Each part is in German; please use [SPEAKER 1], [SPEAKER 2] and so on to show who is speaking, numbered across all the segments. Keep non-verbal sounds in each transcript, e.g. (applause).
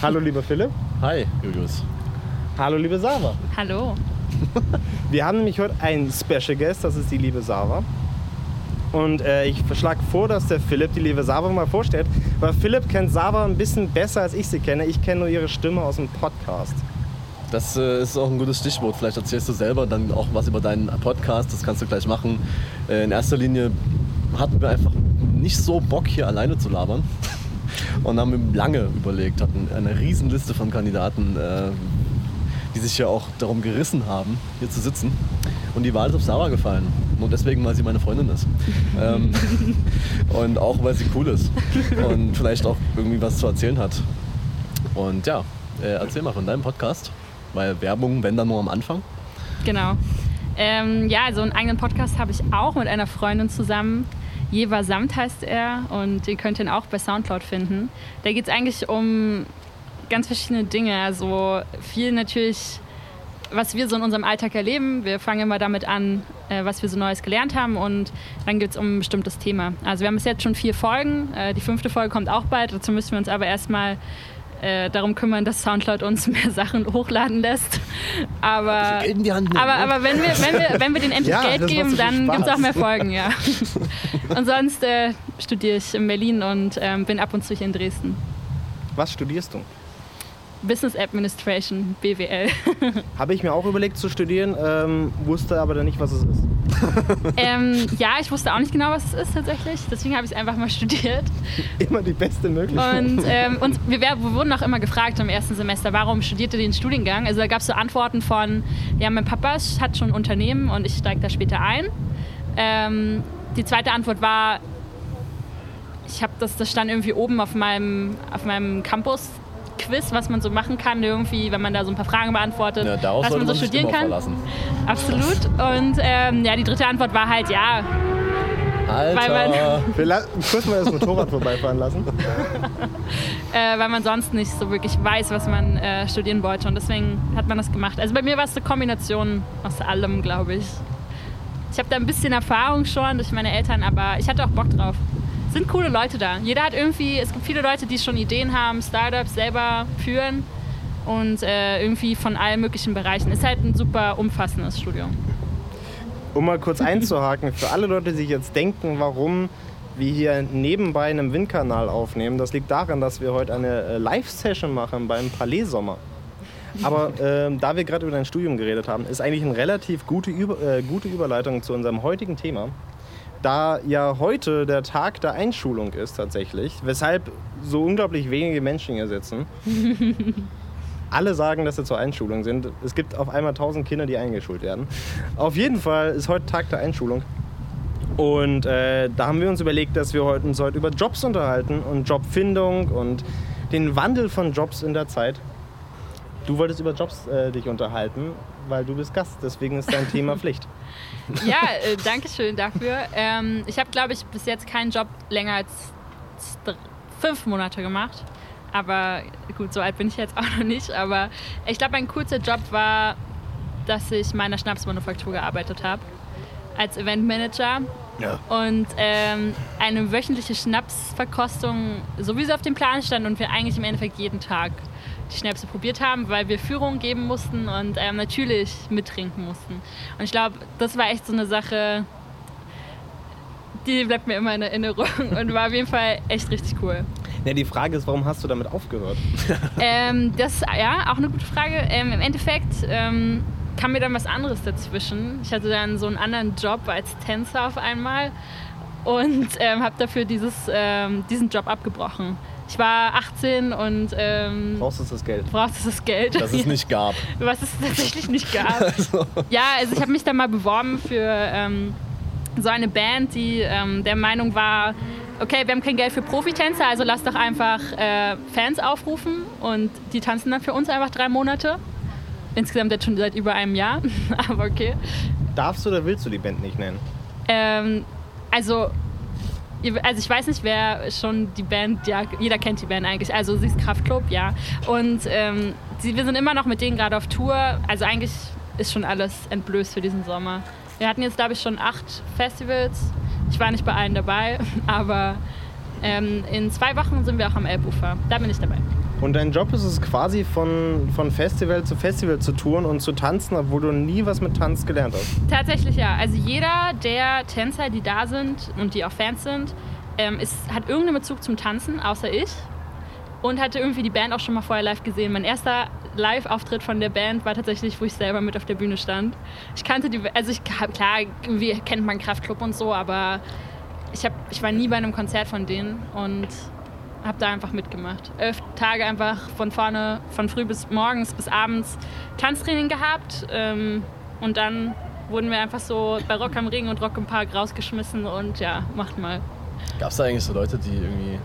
[SPEAKER 1] Hallo, lieber Philipp.
[SPEAKER 2] Hi, Julius.
[SPEAKER 1] Hallo, liebe Sava.
[SPEAKER 3] Hallo. (laughs)
[SPEAKER 1] Wir haben nämlich heute einen Special Guest, das ist die liebe Sava. Und äh, ich schlage vor, dass der Philipp die liebe Sava mal vorstellt. Weil Philipp kennt Sava ein bisschen besser, als ich sie kenne. Ich kenne nur ihre Stimme aus dem Podcast.
[SPEAKER 2] Das äh, ist auch ein gutes Stichwort. Vielleicht erzählst du selber dann auch was über deinen Podcast. Das kannst du gleich machen. Äh, in erster Linie hatten wir einfach nicht so Bock, hier alleine zu labern. Und haben lange überlegt, hatten eine Riesenliste von Kandidaten, äh, die sich ja auch darum gerissen haben, hier zu sitzen. Und die Wahl ist auf Sarah gefallen. Nur deswegen, weil sie meine Freundin ist. (laughs) ähm, und auch, weil sie cool ist. Und vielleicht auch irgendwie was zu erzählen hat. Und ja, äh, erzähl mal von deinem Podcast. Weil Werbung, wenn dann nur am Anfang.
[SPEAKER 3] Genau. Ähm, ja, also einen eigenen Podcast habe ich auch mit einer Freundin zusammen. Jeva Samt heißt er und ihr könnt ihn auch bei Soundcloud finden. Da geht es eigentlich um ganz verschiedene Dinge. Also viel natürlich, was wir so in unserem Alltag erleben. Wir fangen immer damit an, äh, was wir so Neues gelernt haben und dann geht es um ein bestimmtes Thema. Also wir haben bis jetzt schon vier Folgen. Äh, die fünfte Folge kommt auch bald. Dazu müssen wir uns aber erstmal äh, darum kümmern, dass Soundcloud uns (laughs) mehr Sachen hochladen lässt. Aber, aber,
[SPEAKER 2] ne?
[SPEAKER 3] aber wenn, wir, wenn, wir, wenn wir den (laughs) endlich
[SPEAKER 1] Ja,
[SPEAKER 3] Geld geben, dann gibt es auch mehr Folgen, ja. (laughs) Und sonst äh, studiere ich in Berlin und ähm, bin ab und zu hier in Dresden.
[SPEAKER 1] Was studierst du?
[SPEAKER 3] Business Administration, BWL. (laughs)
[SPEAKER 1] Habe ich mir auch überlegt zu studieren, ähm, wusste aber dann nicht, was es ist. (laughs)
[SPEAKER 3] ähm, (laughs) ja, ich wusste auch nicht genau, was es ist tatsächlich. Deswegen habe ich es einfach mal studiert.
[SPEAKER 1] Immer die beste Möglichkeit.
[SPEAKER 3] Und, ähm, und wir, wir wurden auch immer gefragt im ersten Semester, warum studiert ihr den Studiengang? Also da gab es so Antworten von, ja, mein Papa hat schon ein Unternehmen und ich steige da später ein. Die zweite Antwort war, ich habe das, das stand irgendwie oben auf meinem, auf meinem Campus. Quiz, was man so machen kann, irgendwie, wenn man da so ein paar Fragen beantwortet,
[SPEAKER 2] Ja,
[SPEAKER 3] was man so
[SPEAKER 2] man
[SPEAKER 3] studieren kann.
[SPEAKER 2] verlassen.
[SPEAKER 3] Absolut. Und ähm, ja, die dritte Antwort war halt, ja,
[SPEAKER 2] Alter!
[SPEAKER 3] Weil
[SPEAKER 1] Wir la- kurz mal das Motorrad vorbeifahren lassen. (laughs)
[SPEAKER 3] äh, weil man sonst nicht so wirklich weiß, was man äh, studieren wollte. Und deswegen hat man das gemacht. Also bei mir war es eine Kombination aus allem, glaube ich. Ich habe da ein bisschen Erfahrung schon durch meine Eltern, aber ich hatte auch Bock drauf. Es sind coole Leute da. Jeder hat irgendwie, es gibt viele Leute, die schon Ideen haben, Startups selber führen und äh, irgendwie von allen möglichen Bereichen. Ist halt ein super umfassendes Studium.
[SPEAKER 1] Um mal kurz einzuhaken, für alle Leute, die sich jetzt denken, warum wir hier nebenbei einen Windkanal aufnehmen, das liegt daran, dass wir heute eine äh, Live-Session machen beim Palais Sommer. Aber ähm, da wir gerade über dein Studium geredet haben, ist eigentlich eine relativ gute, Über äh, gute Überleitung zu unserem heutigen Thema. Da ja heute der Tag der Einschulung ist tatsächlich, weshalb so unglaublich wenige Menschen hier sitzen. (laughs) Alle sagen, dass sie zur Einschulung sind. Es gibt auf einmal 1000 Kinder, die eingeschult werden. Auf jeden Fall ist heute Tag der Einschulung. Und äh, da haben wir uns überlegt, dass wir heute, uns heute über Jobs unterhalten und Jobfindung und den Wandel von Jobs in der Zeit. Du wolltest über Jobs äh, dich unterhalten, weil du bist Gast, deswegen ist dein Thema (laughs) Pflicht.
[SPEAKER 3] Ja, äh, danke schön dafür. Ähm, ich habe, glaube ich, bis jetzt keinen Job länger als fünf Monate gemacht. Aber gut, so alt bin ich jetzt auch noch nicht. Aber ich glaube, ein kurzer Job war, dass ich meiner Schnapsmanufaktur gearbeitet habe. Als Eventmanager.
[SPEAKER 1] Ja.
[SPEAKER 3] Und ähm, eine wöchentliche Schnapsverkostung, so wie sie auf dem Plan stand und wir eigentlich im Endeffekt jeden Tag die Schnäpse probiert haben, weil wir Führung geben mussten und ähm, natürlich mittrinken mussten. Und ich glaube, das war echt so eine Sache, die bleibt mir immer in Erinnerung (laughs) und war auf jeden Fall echt richtig cool.
[SPEAKER 1] Ja, die Frage ist, warum hast du damit aufgehört? (laughs)
[SPEAKER 3] Ähm, das ja auch eine gute Frage. Ähm, Im Endeffekt ähm, kam mir dann was anderes dazwischen. Ich hatte dann so einen anderen Job als Tänzer auf einmal und ähm, habe dafür dieses, ähm, diesen Job abgebrochen. Ich war 18 und ähm,
[SPEAKER 1] Brauchst du das Geld?
[SPEAKER 3] brauchte das Geld.
[SPEAKER 2] Das es (laughs) nicht gab.
[SPEAKER 3] was es tatsächlich nicht gab. (laughs) Ja, also ich habe mich dann mal beworben für ähm, so eine Band, die ähm, der Meinung war, okay, wir haben kein Geld für Profitänzer, also lass doch einfach äh, Fans aufrufen und die tanzen dann für uns einfach drei Monate. Insgesamt jetzt schon seit über einem Jahr, (laughs) aber okay.
[SPEAKER 1] Darfst du oder willst du die Band nicht nennen?
[SPEAKER 3] Ähm, also, also ich weiß nicht, wer schon die Band, ja, jeder kennt die Band eigentlich. Also sie ist Kraftklub, ja. Und ähm, sie, wir sind immer noch mit denen gerade auf Tour. Also eigentlich ist schon alles entblößt für diesen Sommer. Wir hatten jetzt, glaube ich, schon acht Festivals. Ich war nicht bei allen dabei, (laughs) aber ähm, in zwei Wochen sind wir auch am Elbufer. Da bin ich dabei.
[SPEAKER 1] Und dein Job ist es quasi von, von Festival zu Festival zu touren und zu tanzen, obwohl du nie was mit Tanz gelernt hast.
[SPEAKER 3] Tatsächlich ja. Also jeder der Tänzer, die da sind und die auch Fans sind, ähm, ist, hat irgendeinen Bezug zum Tanzen, außer ich. Und hatte irgendwie die Band auch schon mal vorher live gesehen. Mein erster Live-Auftritt von der Band war tatsächlich, wo ich selber mit auf der Bühne stand. Ich kannte die, also ich, klar, irgendwie kennt man Kraftclub und so, aber ich, hab, ich war nie bei einem Konzert von denen und habe da einfach mitgemacht. Elf Tage einfach von vorne, von früh bis morgens bis abends Tanztraining gehabt. Ähm, und dann wurden wir einfach so bei Rock am Ring und Rock im Park rausgeschmissen und ja, macht mal.
[SPEAKER 2] Gab es da eigentlich so Leute, die irgendwie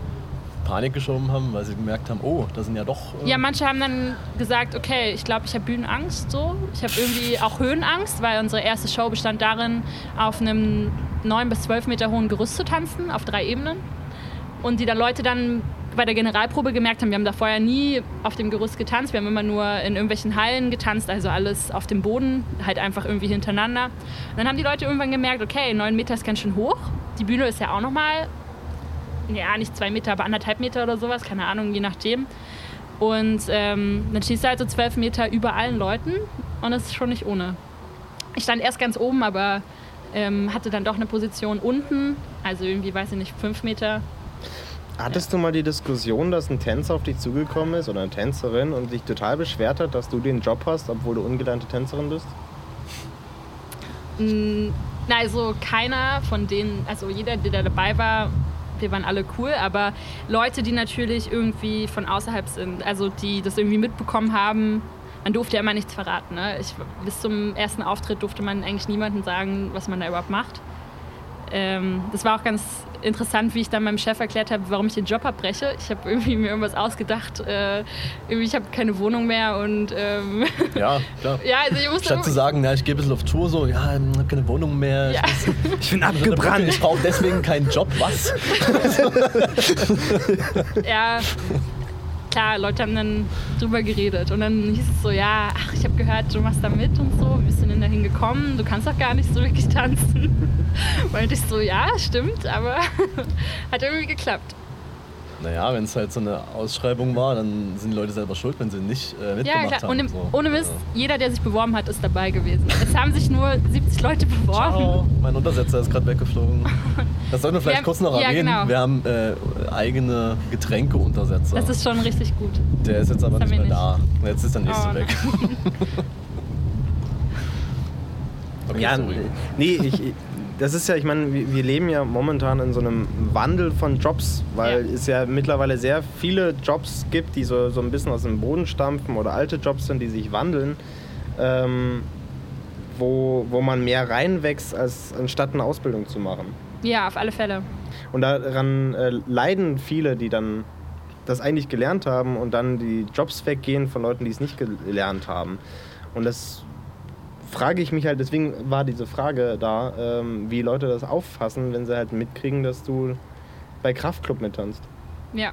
[SPEAKER 2] Panik geschoben haben, weil sie gemerkt haben, oh, da sind ja doch.
[SPEAKER 3] Äh ja, manche haben dann gesagt, okay, ich glaube, ich habe Bühnenangst so. Ich habe irgendwie auch Höhenangst, weil unsere erste Show bestand darin, auf einem 9 bis 12 Meter hohen Gerüst zu tanzen, auf drei Ebenen. Und die dann Leute dann bei der Generalprobe gemerkt haben, wir haben da vorher nie auf dem Gerüst getanzt, wir haben immer nur in irgendwelchen Hallen getanzt, also alles auf dem Boden, halt einfach irgendwie hintereinander. Und dann haben die Leute irgendwann gemerkt, okay, 9 Meter ist ganz schön hoch. Die Bühne ist ja auch nochmal ja, nicht zwei Meter, aber anderthalb Meter oder sowas, keine Ahnung, je nachdem. Und ähm, dann stehst du halt so zwölf Meter über allen Leuten und das ist schon nicht ohne. Ich stand erst ganz oben, aber ähm, hatte dann doch eine Position unten, also irgendwie, weiß ich nicht, fünf Meter.
[SPEAKER 1] Hattest du mal die Diskussion, dass ein Tänzer auf dich zugekommen ist oder eine Tänzerin und dich total beschwert hat, dass du den Job hast, obwohl du ungelernte Tänzerin bist?
[SPEAKER 3] Na, also keiner von denen, also jeder, der dabei war, wir waren alle cool, aber Leute, die natürlich irgendwie von außerhalb sind, also die das irgendwie mitbekommen haben, man durfte ja immer nichts verraten. Ne? Ich, bis zum ersten Auftritt durfte man eigentlich niemandem sagen, was man da überhaupt macht. Ähm, das war auch ganz interessant, wie ich dann meinem Chef erklärt habe, warum ich den Job abbreche. Ich habe irgendwie mir irgendwas ausgedacht. Äh, irgendwie ich habe keine Wohnung mehr und ähm, (laughs)
[SPEAKER 2] ja, klar.
[SPEAKER 3] ja, also ich musste
[SPEAKER 2] Statt zu sagen, ja, ich gehe ein bisschen auf Tour, so, ja, ich habe keine Wohnung mehr.
[SPEAKER 3] Ja.
[SPEAKER 2] Ich, (laughs) ich bin abgebrannt. Ich brauche deswegen keinen Job. Was? (laughs)
[SPEAKER 3] ja, klar, Leute haben dann drüber geredet und dann hieß es so, ja, ach, ich habe gehört, du machst da mit und so, wie bist du denn dahin gekommen? Du kannst doch gar nicht so wirklich tanzen. (laughs) Meinte ich so, ja, stimmt, aber (laughs) hat irgendwie geklappt.
[SPEAKER 2] Naja, wenn es halt so eine Ausschreibung war, dann sind die Leute selber schuld, wenn sie nicht äh, mitgemacht ja, klar. haben.
[SPEAKER 3] Im, so. ohne Mist, ja. jeder, der sich beworben hat, ist dabei gewesen. Es haben sich nur 70 Leute beworben.
[SPEAKER 2] Ciao. Mein Untersetzer ist gerade weggeflogen. (laughs) Das sollten wir vielleicht haben, kurz noch ja, erwähnen. Genau. Wir haben äh, eigene Getränkeuntersetzer.
[SPEAKER 3] Das ist schon richtig gut.
[SPEAKER 2] Der ist jetzt aber nicht mehr nicht. da. Jetzt ist der nächste oh, weg. (laughs)
[SPEAKER 1] okay, ja, sorry. nee, ich, das ist ja, ich meine, wir leben ja momentan in so einem Wandel von Jobs, weil ja. es ja mittlerweile sehr viele Jobs gibt, die so, so ein bisschen aus dem Boden stampfen oder alte Jobs sind, die sich wandeln, ähm, wo, wo man mehr reinwächst, als anstatt eine Ausbildung zu machen.
[SPEAKER 3] Ja, auf alle Fälle.
[SPEAKER 1] Und daran äh, leiden viele, die dann das eigentlich gelernt haben und dann die Jobs weggehen von Leuten, die es nicht gelernt haben. Und das frage ich mich halt, deswegen war diese Frage da, ähm, wie Leute das auffassen, wenn sie halt mitkriegen, dass du bei Kraftclub mittanzt.
[SPEAKER 3] Ja.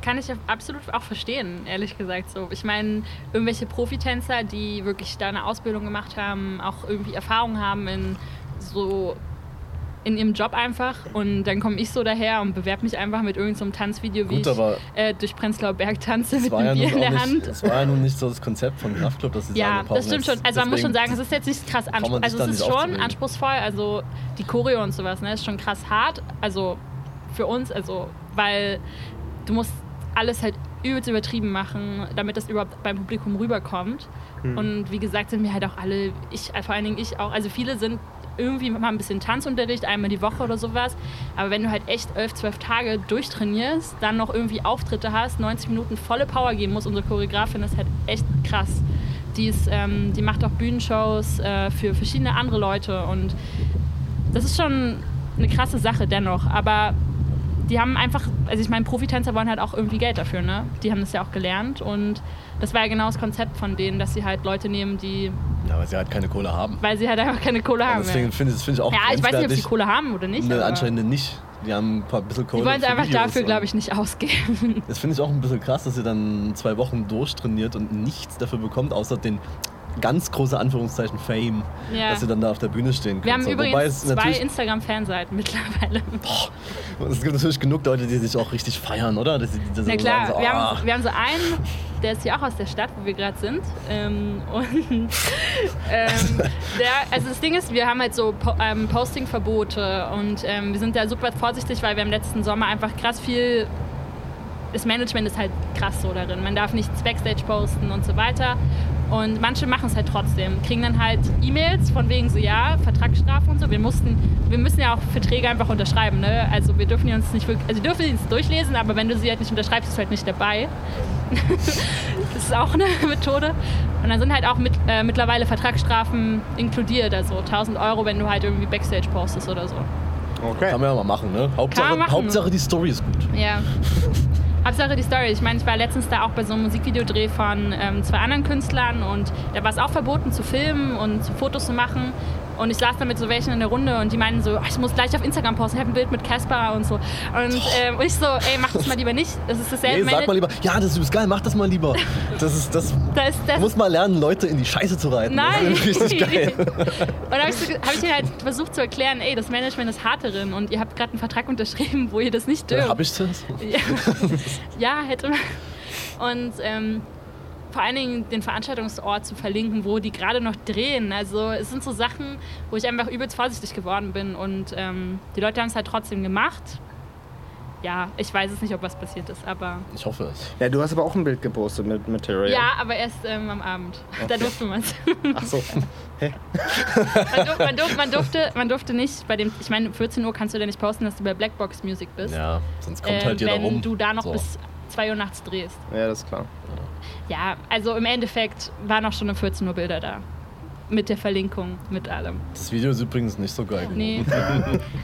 [SPEAKER 3] Kann ich absolut auch verstehen, ehrlich gesagt. So, ich meine, irgendwelche Profitänzer, die wirklich da eine Ausbildung gemacht haben, auch irgendwie Erfahrung haben in so in ihrem Job einfach und dann komme ich so daher und bewerbe mich einfach mit irgendeinem so Tanzvideo, wie Gut, ich äh, durch Prenzlauer Berg tanze mit einem Bier in der Hand.
[SPEAKER 2] Das war ja nun nicht so das Konzept von Kraftclub, dass sie
[SPEAKER 3] Ja, sagen, das stimmt schon. Also man muss schon sagen, es ist jetzt nicht krass anspruchsvoll. Also es ist schon anspruchsvoll, also die Choreo und sowas, ne, ist schon krass hart. Also für uns, also weil du musst alles halt übelst übertrieben machen, damit das überhaupt beim Publikum rüberkommt. Hm. Und wie gesagt, sind wir halt auch alle, ich, vor allen Dingen ich auch, also viele sind irgendwie mal ein bisschen Tanzunterricht, einmal die Woche oder sowas. Aber wenn du halt echt elf, zwölf Tage durchtrainierst, dann noch irgendwie Auftritte hast, 90 Minuten volle Power geben muss, unsere Choreografin ist halt echt krass. Die, ist, ähm, die macht auch Bühnenshows äh, für verschiedene andere Leute und das ist schon eine krasse Sache dennoch. Aber die haben einfach, also ich meine, Profitänzer wollen halt auch irgendwie Geld dafür, ne? Die haben das ja auch gelernt und das war ja genau das Konzept von denen, dass sie halt Leute nehmen, die.
[SPEAKER 2] Ja, weil sie halt keine Kohle haben.
[SPEAKER 3] Weil sie halt einfach keine Kohle haben.
[SPEAKER 2] deswegen finde find ich auch.
[SPEAKER 3] Ja, ich weiß nicht, ob sie Kohle haben oder nicht.
[SPEAKER 2] Ne, anscheinend nicht. Die haben ein paar bisschen Kohle.
[SPEAKER 3] Die wollen es einfach dafür, glaube ich, nicht ausgeben.
[SPEAKER 2] Das finde ich auch ein bisschen krass, dass sie dann zwei Wochen durchtrainiert und nichts dafür bekommt, außer den ganz große Anführungszeichen Fame,
[SPEAKER 3] Ja.
[SPEAKER 2] dass ihr dann da auf der Bühne stehen könnt.
[SPEAKER 3] Wir haben
[SPEAKER 2] So,
[SPEAKER 3] übrigens zwei Instagram-Fanseiten mittlerweile.
[SPEAKER 2] es gibt natürlich genug Leute, die sich auch richtig feiern, oder? Dass sie, dass sie
[SPEAKER 3] Na klar,
[SPEAKER 2] so,
[SPEAKER 3] wir,
[SPEAKER 2] ah,
[SPEAKER 3] haben, wir haben so einen, der ist ja auch aus der Stadt, wo wir gerade sind. Ähm, und ähm, der, also das Ding ist, wir haben halt so po ähm, Posting-Verbote und ähm, wir sind da super vorsichtig, weil wir im letzten Sommer einfach krass viel. Das Management ist halt krass so darin. Man darf nichts Backstage posten und so weiter. Und manche machen es halt trotzdem, kriegen dann halt E-Mails von wegen so, ja, Vertragsstrafe und so. Wir mussten, wir müssen ja auch Verträge einfach unterschreiben, ne? Also wir dürfen die uns nicht wirklich, also wir dürfen die uns durchlesen, aber wenn du sie halt nicht unterschreibst, bist du halt nicht dabei. (laughs) das ist auch eine (laughs) Methode. Und dann sind halt auch mit, äh, mittlerweile Vertragsstrafen inkludiert, also 1000 Euro, wenn du halt irgendwie Backstage postest oder so.
[SPEAKER 1] Okay.
[SPEAKER 2] kann man ja mal machen, ne? Hauptsache,
[SPEAKER 3] machen.
[SPEAKER 2] Hauptsache die Story ist gut.
[SPEAKER 3] Ja. (laughs) Hauptsache die Story. Ich meine, ich war letztens da auch bei so einem Musikvideodreh von ähm, zwei anderen Künstlern und da war es auch verboten zu filmen und Fotos zu machen. Und ich saß da mit so welchen in der Runde und die meinten so, "Ah, ich muss gleich auf Instagram posten, ich habe ein Bild mit Casper und so. Und, ähm, und ich so, ey, mach das mal lieber nicht. Das ist dasselbe.
[SPEAKER 2] Nee, sag mal lieber, ja, das ist geil, mach das mal lieber. Das ist, das, (laughs)
[SPEAKER 3] das
[SPEAKER 2] du musst mal lernen, Leute in die Scheiße zu reiten.
[SPEAKER 3] Nein!
[SPEAKER 2] Das ist richtig (laughs) geil.
[SPEAKER 3] Und habe ich, so, hab ich halt versucht zu erklären, ey, das Management ist hart darin und ihr habt gerade einen Vertrag unterschrieben, wo ihr das nicht dürft.
[SPEAKER 2] Hab ich das?
[SPEAKER 3] Ja, (laughs) ja hätte man. Und ähm, vor allen Dingen den Veranstaltungsort zu verlinken, wo die gerade noch drehen. Also es sind so Sachen, wo ich einfach übelst vorsichtig geworden bin. Und ähm, die Leute haben es halt trotzdem gemacht. Ja, ich weiß es nicht, ob was passiert ist, aber.
[SPEAKER 2] Ich hoffe es.
[SPEAKER 1] Ja, du hast aber auch ein Bild gepostet mit Material.
[SPEAKER 3] Ja, aber erst ähm, am Abend. Da durfte man es. (laughs)
[SPEAKER 1] Ach so. Hä?
[SPEAKER 3] Man, durf, man, durf, man, durfte, man durfte nicht bei dem, ich meine, 14 Uhr kannst du da nicht posten, dass du bei Blackbox Music bist.
[SPEAKER 2] Ja, sonst kommt
[SPEAKER 3] ähm,
[SPEAKER 2] halt jeder
[SPEAKER 3] wenn
[SPEAKER 2] rum.
[SPEAKER 3] du da noch
[SPEAKER 2] So.
[SPEAKER 3] bis 2 Uhr nachts drehst.
[SPEAKER 1] Ja, das ist klar.
[SPEAKER 3] Ja, also im Endeffekt waren auch schon um 14 Uhr Bilder da. Mit der Verlinkung, mit allem.
[SPEAKER 2] Das Video ist übrigens nicht so geil.
[SPEAKER 3] Nee. (laughs)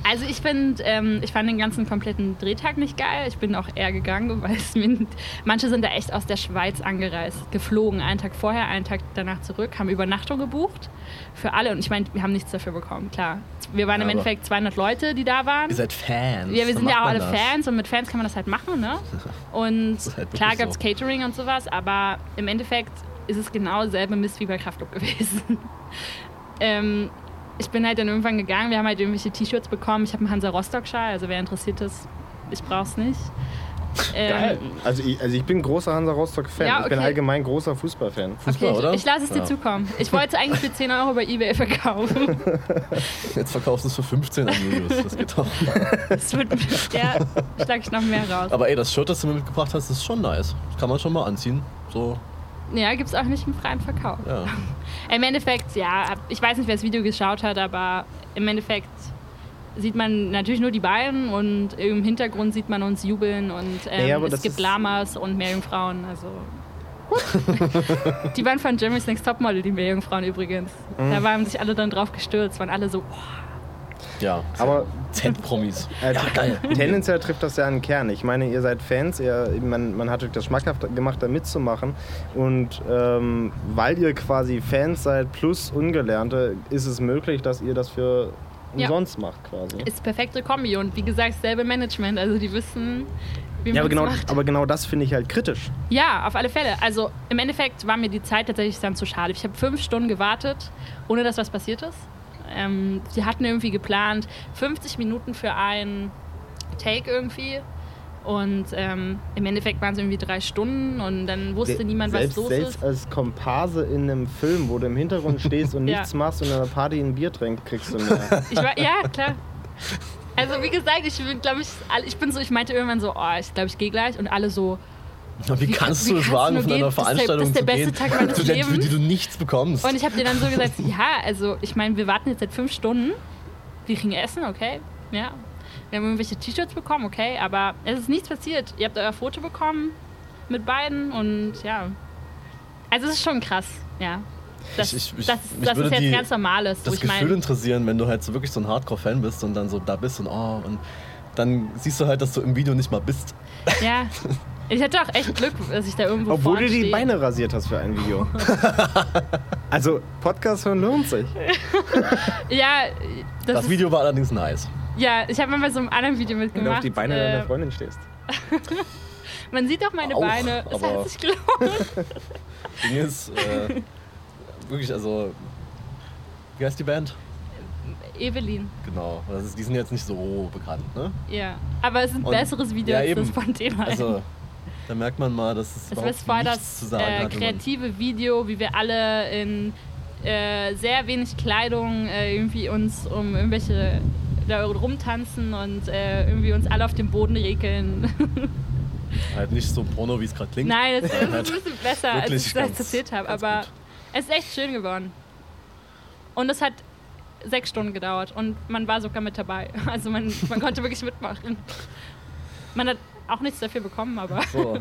[SPEAKER 3] Also ich finde, ähm, ich fand den ganzen kompletten Drehtag nicht geil. Ich bin auch eher gegangen, (laughs) weil es mir, manche sind da echt aus der Schweiz angereist, geflogen, einen Tag vorher, einen Tag danach zurück, haben Übernachtung gebucht für alle. Und ich meine, wir haben nichts dafür bekommen, klar. Wir waren im
[SPEAKER 2] Aber-
[SPEAKER 3] Endeffekt 200 Leute, die da waren.
[SPEAKER 2] Ihr seid Fans.
[SPEAKER 3] Ja, wir sind ja auch alle
[SPEAKER 2] das.
[SPEAKER 3] Fans und mit Fans kann man das halt machen, ne? (laughs) Und
[SPEAKER 2] halt
[SPEAKER 3] klar gab es
[SPEAKER 2] so.
[SPEAKER 3] Catering und sowas, aber im Endeffekt ist es genau dasselbe Mist wie bei Kraftclub (laughs) gewesen. ähm, ich bin halt dann irgendwann gegangen, wir haben halt irgendwelche T-Shirts bekommen. Ich habe einen Hansa Rostock-Schal, also wer interessiert ist, ich brauch's nicht. Ähm,
[SPEAKER 1] Geil. Also ich, also ich bin großer Hansa Rostock-Fan.
[SPEAKER 3] Ja,
[SPEAKER 1] Ich bin
[SPEAKER 3] okay.
[SPEAKER 1] allgemein großer Fußballfan.
[SPEAKER 2] Fußball,
[SPEAKER 3] Okay,
[SPEAKER 2] oder?
[SPEAKER 3] ich, ich lasse es dir
[SPEAKER 2] Ja.
[SPEAKER 3] zukommen. Ich wollte es eigentlich für 10 Euro bei Ebay verkaufen. (laughs)
[SPEAKER 2] Jetzt verkaufst du es für 15 an Julius. Das geht doch.
[SPEAKER 3] Das wird, ja, schlag ich noch mehr raus.
[SPEAKER 2] Aber ey, das Shirt, das du mir mitgebracht hast, ist schon nice. Das kann man schon mal anziehen. So,
[SPEAKER 3] Ja, gibt's auch nicht im freien Verkauf.
[SPEAKER 2] ja.
[SPEAKER 3] Im Endeffekt, ja, ich weiß nicht, wer das Video geschaut hat, aber im Endeffekt sieht man natürlich nur die beiden und im Hintergrund sieht man uns jubeln und ähm,
[SPEAKER 1] aber
[SPEAKER 3] es gibt Lamas und Meerjungfrauen. Also. (laughs) die waren von Jeremy's Next Topmodel, die Meerjungfrauen übrigens.
[SPEAKER 1] Mhm.
[SPEAKER 3] Da waren sich alle dann drauf gestürzt, waren alle so, oh,
[SPEAKER 2] Ja,
[SPEAKER 1] Aber
[SPEAKER 2] Z-Promis. (laughs)
[SPEAKER 1] äh,
[SPEAKER 2] Ja, geil.
[SPEAKER 1] tendenziell trifft das ja einen Kern. Ich meine, ihr seid Fans, ihr, man, man hat euch das schmackhaft gemacht, da mitzumachen. Und ähm, weil ihr quasi Fans seid plus Ungelernte, ist es möglich, dass ihr das für
[SPEAKER 3] Ja.
[SPEAKER 1] umsonst macht quasi.
[SPEAKER 3] ist perfekte Kombi und wie gesagt, selbe Management, also die wissen, wie
[SPEAKER 1] Ja, aber
[SPEAKER 3] man
[SPEAKER 1] genau,
[SPEAKER 3] macht.
[SPEAKER 1] aber genau das finde ich halt kritisch.
[SPEAKER 3] Ja, auf alle Fälle. Also im Endeffekt war mir die Zeit tatsächlich dann zu schade. Ich habe fünf Stunden gewartet, ohne dass was passiert ist. Ähm, sie hatten irgendwie geplant 50 Minuten für einen Take irgendwie. Und ähm, im Endeffekt waren es irgendwie drei Stunden und dann wusste niemand, was
[SPEAKER 1] selbst,
[SPEAKER 3] los
[SPEAKER 1] selbst
[SPEAKER 3] ist.
[SPEAKER 1] als Komparse in einem Film, wo du im Hintergrund stehst und (laughs)
[SPEAKER 3] Ja.
[SPEAKER 1] nichts machst und an einer Party ein Bier trinkst, kriegst du mehr. (laughs)
[SPEAKER 3] Ich war, ja, klar. Also wie gesagt, ich bin, glaube ich, ich bin so, ich meinte irgendwann so, oh, ich glaube, ich gehe gleich und alle so,
[SPEAKER 2] Wie,
[SPEAKER 3] Wie-
[SPEAKER 2] kannst du es wagen,
[SPEAKER 3] du
[SPEAKER 2] von
[SPEAKER 3] gehen?
[SPEAKER 2] einer
[SPEAKER 3] der-
[SPEAKER 2] Veranstaltung
[SPEAKER 3] das ist der
[SPEAKER 2] zu
[SPEAKER 3] beste
[SPEAKER 2] gehen,
[SPEAKER 3] Tag meines (laughs)
[SPEAKER 2] für, die du nichts bekommst?
[SPEAKER 3] Und ich habe dir dann so gesagt, ja, also ich meine, wir warten jetzt seit fünf Stunden. Wir kriegen Essen, okay. Ja. Wir haben irgendwelche T-Shirts bekommen, okay. Aber es ist nichts passiert. Ihr habt euer Foto bekommen mit beiden und ja. Also es ist schon krass, ja. Das,
[SPEAKER 2] Ich- ich- ich-
[SPEAKER 3] das,
[SPEAKER 2] mich
[SPEAKER 3] das ist jetzt
[SPEAKER 2] die-
[SPEAKER 3] ganz normales,
[SPEAKER 2] das
[SPEAKER 3] ich
[SPEAKER 2] Gefühl
[SPEAKER 3] meine.
[SPEAKER 2] interessieren, wenn du halt so wirklich so ein Hardcore-Fan bist und dann so da bist und oh, und dann siehst du halt, dass du im Video nicht mal bist.
[SPEAKER 3] Ja. (laughs) Ich hatte auch echt Glück, dass ich da irgendwo
[SPEAKER 1] Obwohl du die
[SPEAKER 3] stehe.
[SPEAKER 1] Beine rasiert hast für ein Video. (laughs) also, Podcast hören lohnt sich. (laughs)
[SPEAKER 3] Ja, das,
[SPEAKER 2] Das, Video war allerdings nice.
[SPEAKER 3] Ja, ich habe mal bei so einem anderen Video
[SPEAKER 1] Wenn du
[SPEAKER 3] mitgemacht.
[SPEAKER 1] auf die Beine
[SPEAKER 3] äh,
[SPEAKER 1] deiner Freundin stehst. (laughs)
[SPEAKER 3] Man sieht auch meine
[SPEAKER 2] Auch,
[SPEAKER 3] Beine. Es
[SPEAKER 2] aber-
[SPEAKER 3] hat sich gelohnt. (laughs)
[SPEAKER 2] Ding ist, äh, wirklich, also. Wie heißt die Band?
[SPEAKER 3] Evelyn.
[SPEAKER 2] Genau. Das ist, die sind jetzt nicht so bekannt, ne?
[SPEAKER 3] Ja. Aber es ist ein
[SPEAKER 2] Und-
[SPEAKER 3] besseres Video
[SPEAKER 2] ja,
[SPEAKER 3] als
[SPEAKER 2] eben.
[SPEAKER 3] das von dem einen.
[SPEAKER 2] Also, (laughs) da merkt man mal, dass es
[SPEAKER 3] Es
[SPEAKER 2] überhaupt
[SPEAKER 3] ist voll
[SPEAKER 2] nichts
[SPEAKER 3] das
[SPEAKER 2] zu sagen
[SPEAKER 3] äh,
[SPEAKER 2] hat.
[SPEAKER 3] kreative Video, wie wir alle in äh, sehr wenig Kleidung äh, irgendwie uns um irgendwelche da rumtanzen und äh, irgendwie uns alle auf dem Boden regeln. (laughs)
[SPEAKER 2] Halt nicht so porno, wie es gerade klingt.
[SPEAKER 3] Nein, es (laughs) ist ein bisschen besser, als ich das erzählt habe. Aber
[SPEAKER 2] gut.
[SPEAKER 3] es ist echt schön geworden. Und es hat sechs Stunden gedauert und man war sogar mit dabei. (laughs) Also man, man konnte wirklich mitmachen. Man hat auch nichts dafür bekommen, aber
[SPEAKER 2] So.